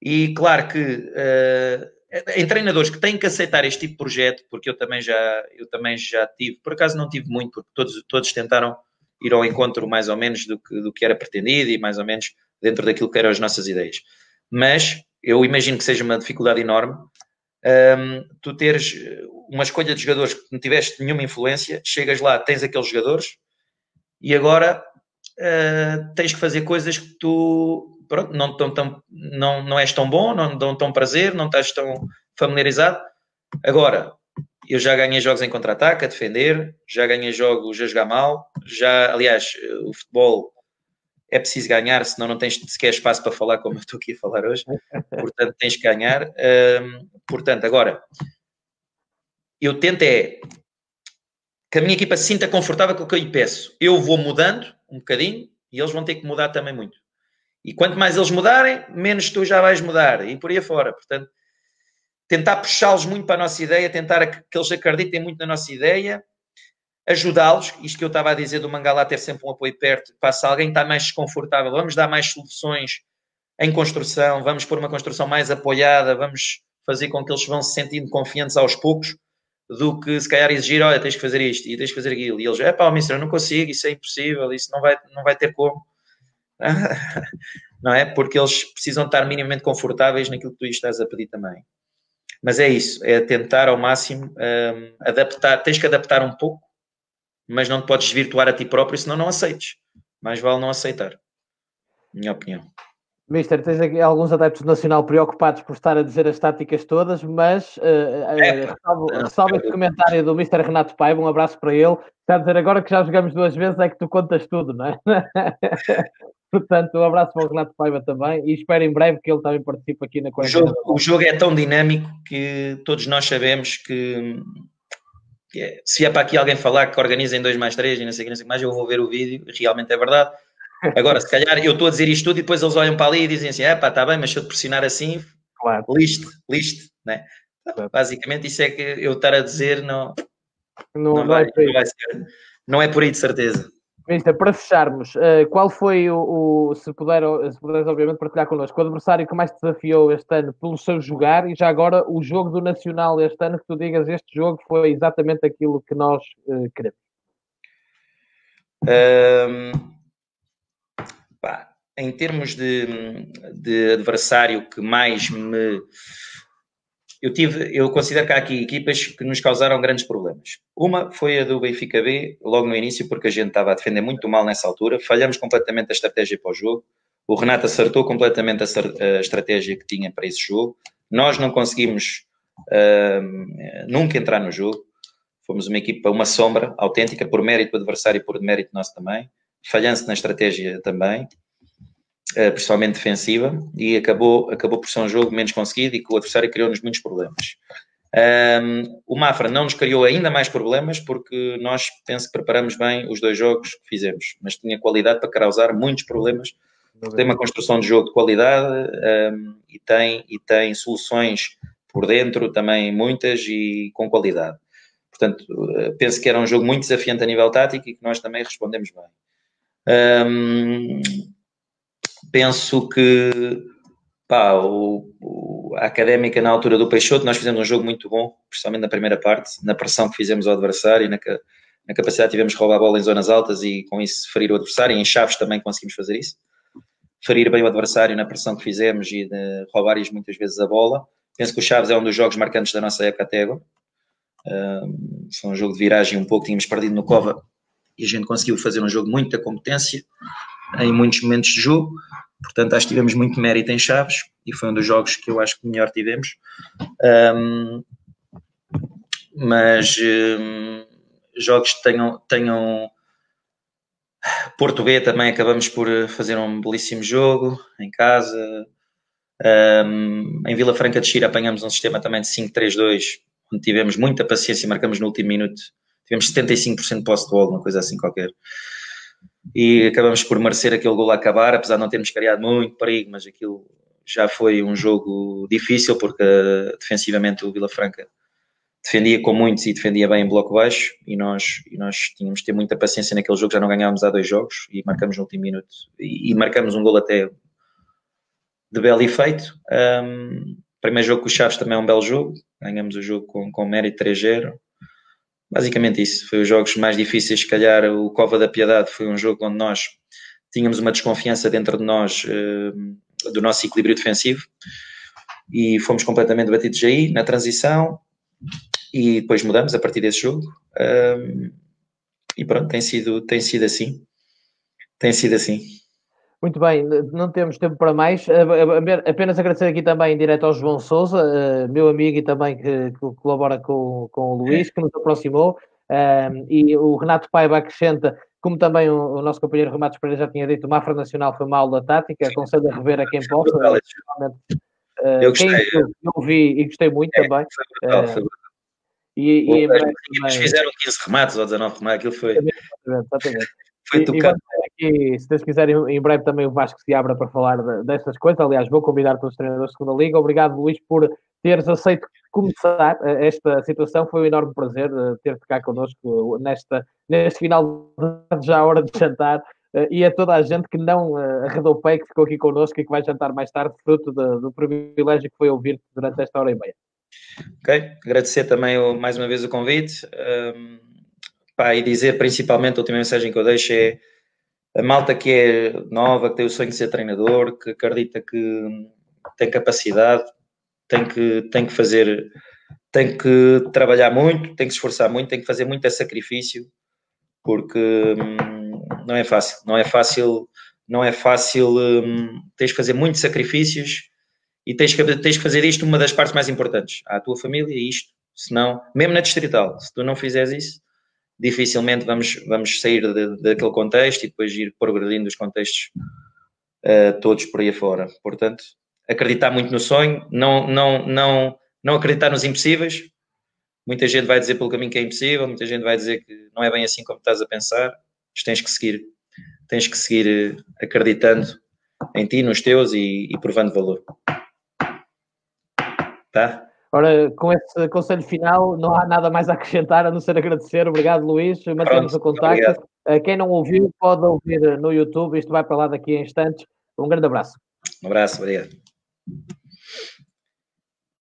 E claro que uh, em treinadores que têm que aceitar este tipo de projeto, porque eu também já, eu também já tive, por acaso não tive muito, porque todos, todos tentaram ir ao encontro mais ou menos do que, do que era pretendido e mais ou menos dentro daquilo que eram as nossas ideias. Mas eu imagino que seja uma dificuldade enorme um, tu teres uma escolha de jogadores que não tiveste nenhuma influência, chegas lá, tens aqueles jogadores e agora uh, tens que fazer coisas que tu pronto, não, tão, tão, não, não és tão bom, não dão tão prazer, não estás tão familiarizado. Agora, eu já ganhei jogos em contra-ataque, a defender, já ganhei jogos a jogar mal, já, aliás, o futebol é preciso ganhar, senão não tens sequer espaço para falar como eu estou aqui a falar hoje, portanto tens que ganhar. Um, portanto, agora, eu tento é que a minha equipa se sinta confortável com o que eu lhe peço. Eu vou mudando um bocadinho e eles vão ter que mudar também muito. E quanto mais eles mudarem, menos tu já vais mudar e por aí afora. Portanto, tentar puxá-los muito para a nossa ideia, tentar que eles acreditem muito na nossa ideia, ajudá-los, isto que eu estava a dizer do Mangalá ter sempre um apoio perto, para se alguém está mais desconfortável, vamos dar mais soluções em construção, vamos pôr uma construção mais apoiada, vamos fazer com que eles vão se sentindo confiantes aos poucos, do que se calhar exigir, olha, tens que fazer isto e tens que fazer aquilo. E eles, é pá, mister, eu não consigo, isso é impossível, isso não vai, não vai ter como. não é? Porque eles precisam estar minimamente confortáveis naquilo que tu estás a pedir também. Mas é isso, é tentar ao máximo um, adaptar, tens que adaptar um pouco, mas não te podes desvirtuar a ti próprio, senão não aceites. Mais vale não aceitar. Minha opinião. Mister, tens aqui alguns adeptos do Nacional preocupados por estar a dizer as táticas todas, mas uh, é, ressalvo, este comentário do Mister Renato Paiva, um abraço para ele. Está a dizer agora que já jogamos duas vezes é que tu contas tudo, não é? Portanto, um abraço para o Renato Paiva também e espero em breve que ele também participe aqui na o jogo, o jogo é tão dinâmico que todos nós sabemos que, que é, se é para aqui alguém falar que organiza em 2 mais 3 e não sei o que, não sei o que mais, eu vou ver o vídeo, realmente é verdade. Agora, se calhar eu estou a dizer isto tudo e depois eles olham para ali e dizem assim: é pá, está bem, mas se eu te pressionar assim, claro. liste, liste, né? Claro. Basicamente, isso é que eu estar a dizer não, não, não, vai, não vai ser. Não é por aí de certeza. Mister, para fecharmos, uh, qual foi o, o, se, puder, se puderes obviamente partilhar connosco, o adversário que mais te desafiou este ano pelo seu jogar e já agora o jogo do Nacional este ano, que tu digas este jogo foi exatamente aquilo que nós uh, queremos? Um, pá, em termos de, de adversário que mais me eu tive, eu considero que há aqui equipas que nos causaram grandes problemas. Uma foi a do Benfica B, logo no início, porque a gente estava a defender muito mal nessa altura, falhamos completamente a estratégia para o jogo, o Renato acertou completamente a, estratégia que tinha para esse jogo, nós não conseguimos uh, nunca entrar no jogo, Fomos uma equipa, uma sombra autêntica, por mérito do adversário e por mérito nosso também. Falhando na estratégia também, principalmente defensiva, e acabou, acabou por ser um jogo menos conseguido e que o adversário criou-nos muitos problemas. Um, o Mafra não nos criou ainda mais problemas porque nós penso que preparamos bem os dois jogos que fizemos, mas tinha qualidade para causar muitos problemas. Tem uma construção de jogo de qualidade um, e, tem, e tem soluções por dentro também muitas e com qualidade. Portanto, eh, penso que era um jogo muito desafiante a nível tático e que nós também respondemos bem. Um, penso que pá, o, o, a académica na altura do Peixoto, nós fizemos um jogo muito bom, principalmente na primeira parte, na pressão que fizemos ao adversário, na, na capacidade tivemos de roubar a bola em zonas altas e com isso ferir o adversário, e em chaves também conseguimos fazer isso. Ferir bem o adversário na pressão que fizemos e de roubar-lhes muitas vezes a bola. Penso que o Chaves é um dos jogos marcantes da nossa época até agora. Um, foi um jogo de viragem um pouco, tínhamos perdido no Cova e a gente conseguiu fazer um jogo muito da competência em muitos momentos de jogo. Portanto, acho que tivemos muito mérito em Chaves e foi um dos jogos que eu acho que melhor tivemos. Um, mas um, jogos que tenham, tenham Porto B também acabamos por fazer um belíssimo jogo em casa. Um, em Vila Franca de Xira apanhamos um sistema também de 5-3-2, onde tivemos muita paciência e marcamos no último minuto. Tivemos 75% de posse de bola, uma coisa assim qualquer e acabamos por merecer aquele gol a acabar, apesar de não termos criado muito perigo, mas aquilo já foi um jogo difícil porque defensivamente o Vila Franca defendia com muitos e defendia bem em bloco baixo e nós, e nós tínhamos de ter muita paciência naquele jogo, já não ganhámos há dois jogos e marcamos no último minuto e, e marcamos um gol até de belo efeito. Um, primeiro jogo com o Chaves também é um belo jogo, ganhamos o jogo com, com mérito 3-0 Basicamente isso. Foi os jogos mais difíceis. Se calhar o Cova da Piedade foi um jogo onde nós tínhamos uma desconfiança dentro de nós uh, do nosso equilíbrio defensivo e fomos completamente batidos aí na transição e depois mudamos a partir desse jogo. E pronto, tem sido, tem sido assim. Tem sido assim. Muito bem, não temos tempo para mais. Apenas agradecer aqui também em direto ao João Souza, eh, meu amigo e também que, colabora com, com o Luís, que nos aproximou. e o Renato Paiva acrescenta, como também o, nosso companheiro Rematos Pereira já tinha dito, o Mafra Nacional foi uma aula tática, aconselho a rever a quem possa. Eu gostei. Quem eu vi e gostei muito é, também. Foi brutal, foi brutal. E, e, e fizeram 15 remates ou 19 remates, aquilo foi. Exatamente, exatamente. Foi tocado. Aqui, se Deus quiser, em breve também o Vasco se abra para falar destas coisas. Aliás, vou convidar todos os treinadores da segunda Liga. Obrigado, Luís, por teres aceito começar eh, esta situação. Foi um enorme prazer eh, ter-te cá connosco nesta, neste final de já hora de jantar. Eh, e a toda a gente que não arredou o pé, que ficou aqui connosco e que vai jantar mais tarde, fruto do, do privilégio que foi ouvir-te durante esta hora e meia. Ok, agradecer também mais uma vez o convite. Um Pá, e dizer principalmente, a última mensagem que eu deixo é a malta que é nova, que tem o sonho de ser treinador, que acredita que tem capacidade, tem que, tem que fazer, tem que trabalhar muito, tem que se esforçar muito, tem que fazer muito sacrifício, porque hum, não é fácil, não é fácil, não é fácil, hum, tens que fazer muitos sacrifícios e tens que, tens que fazer isto uma das partes mais importantes, à tua família, isto, senão, mesmo na distrital, se tu não fizeres isso, dificilmente vamos, vamos sair de, daquele contexto e depois ir progredindo os contextos uh, todos por aí fora. Portanto, acreditar muito no sonho, não, não, não, não acreditar nos impossíveis. Muita gente vai dizer pelo caminho que é impossível, muita gente vai dizer que não é bem assim como estás a pensar, mas tens que seguir, tens que seguir eh, acreditando em ti, nos teus e, e provando valor. Tá? Ora, com esse conselho final, não há nada mais a acrescentar a não ser agradecer. Obrigado, Luís. Mantemos o contacto. Obrigado. Eh, quem não ouviu, pode ouvir no YouTube. Isto vai para lá daqui a instantes. Um grande abraço. Um abraço, obrigado.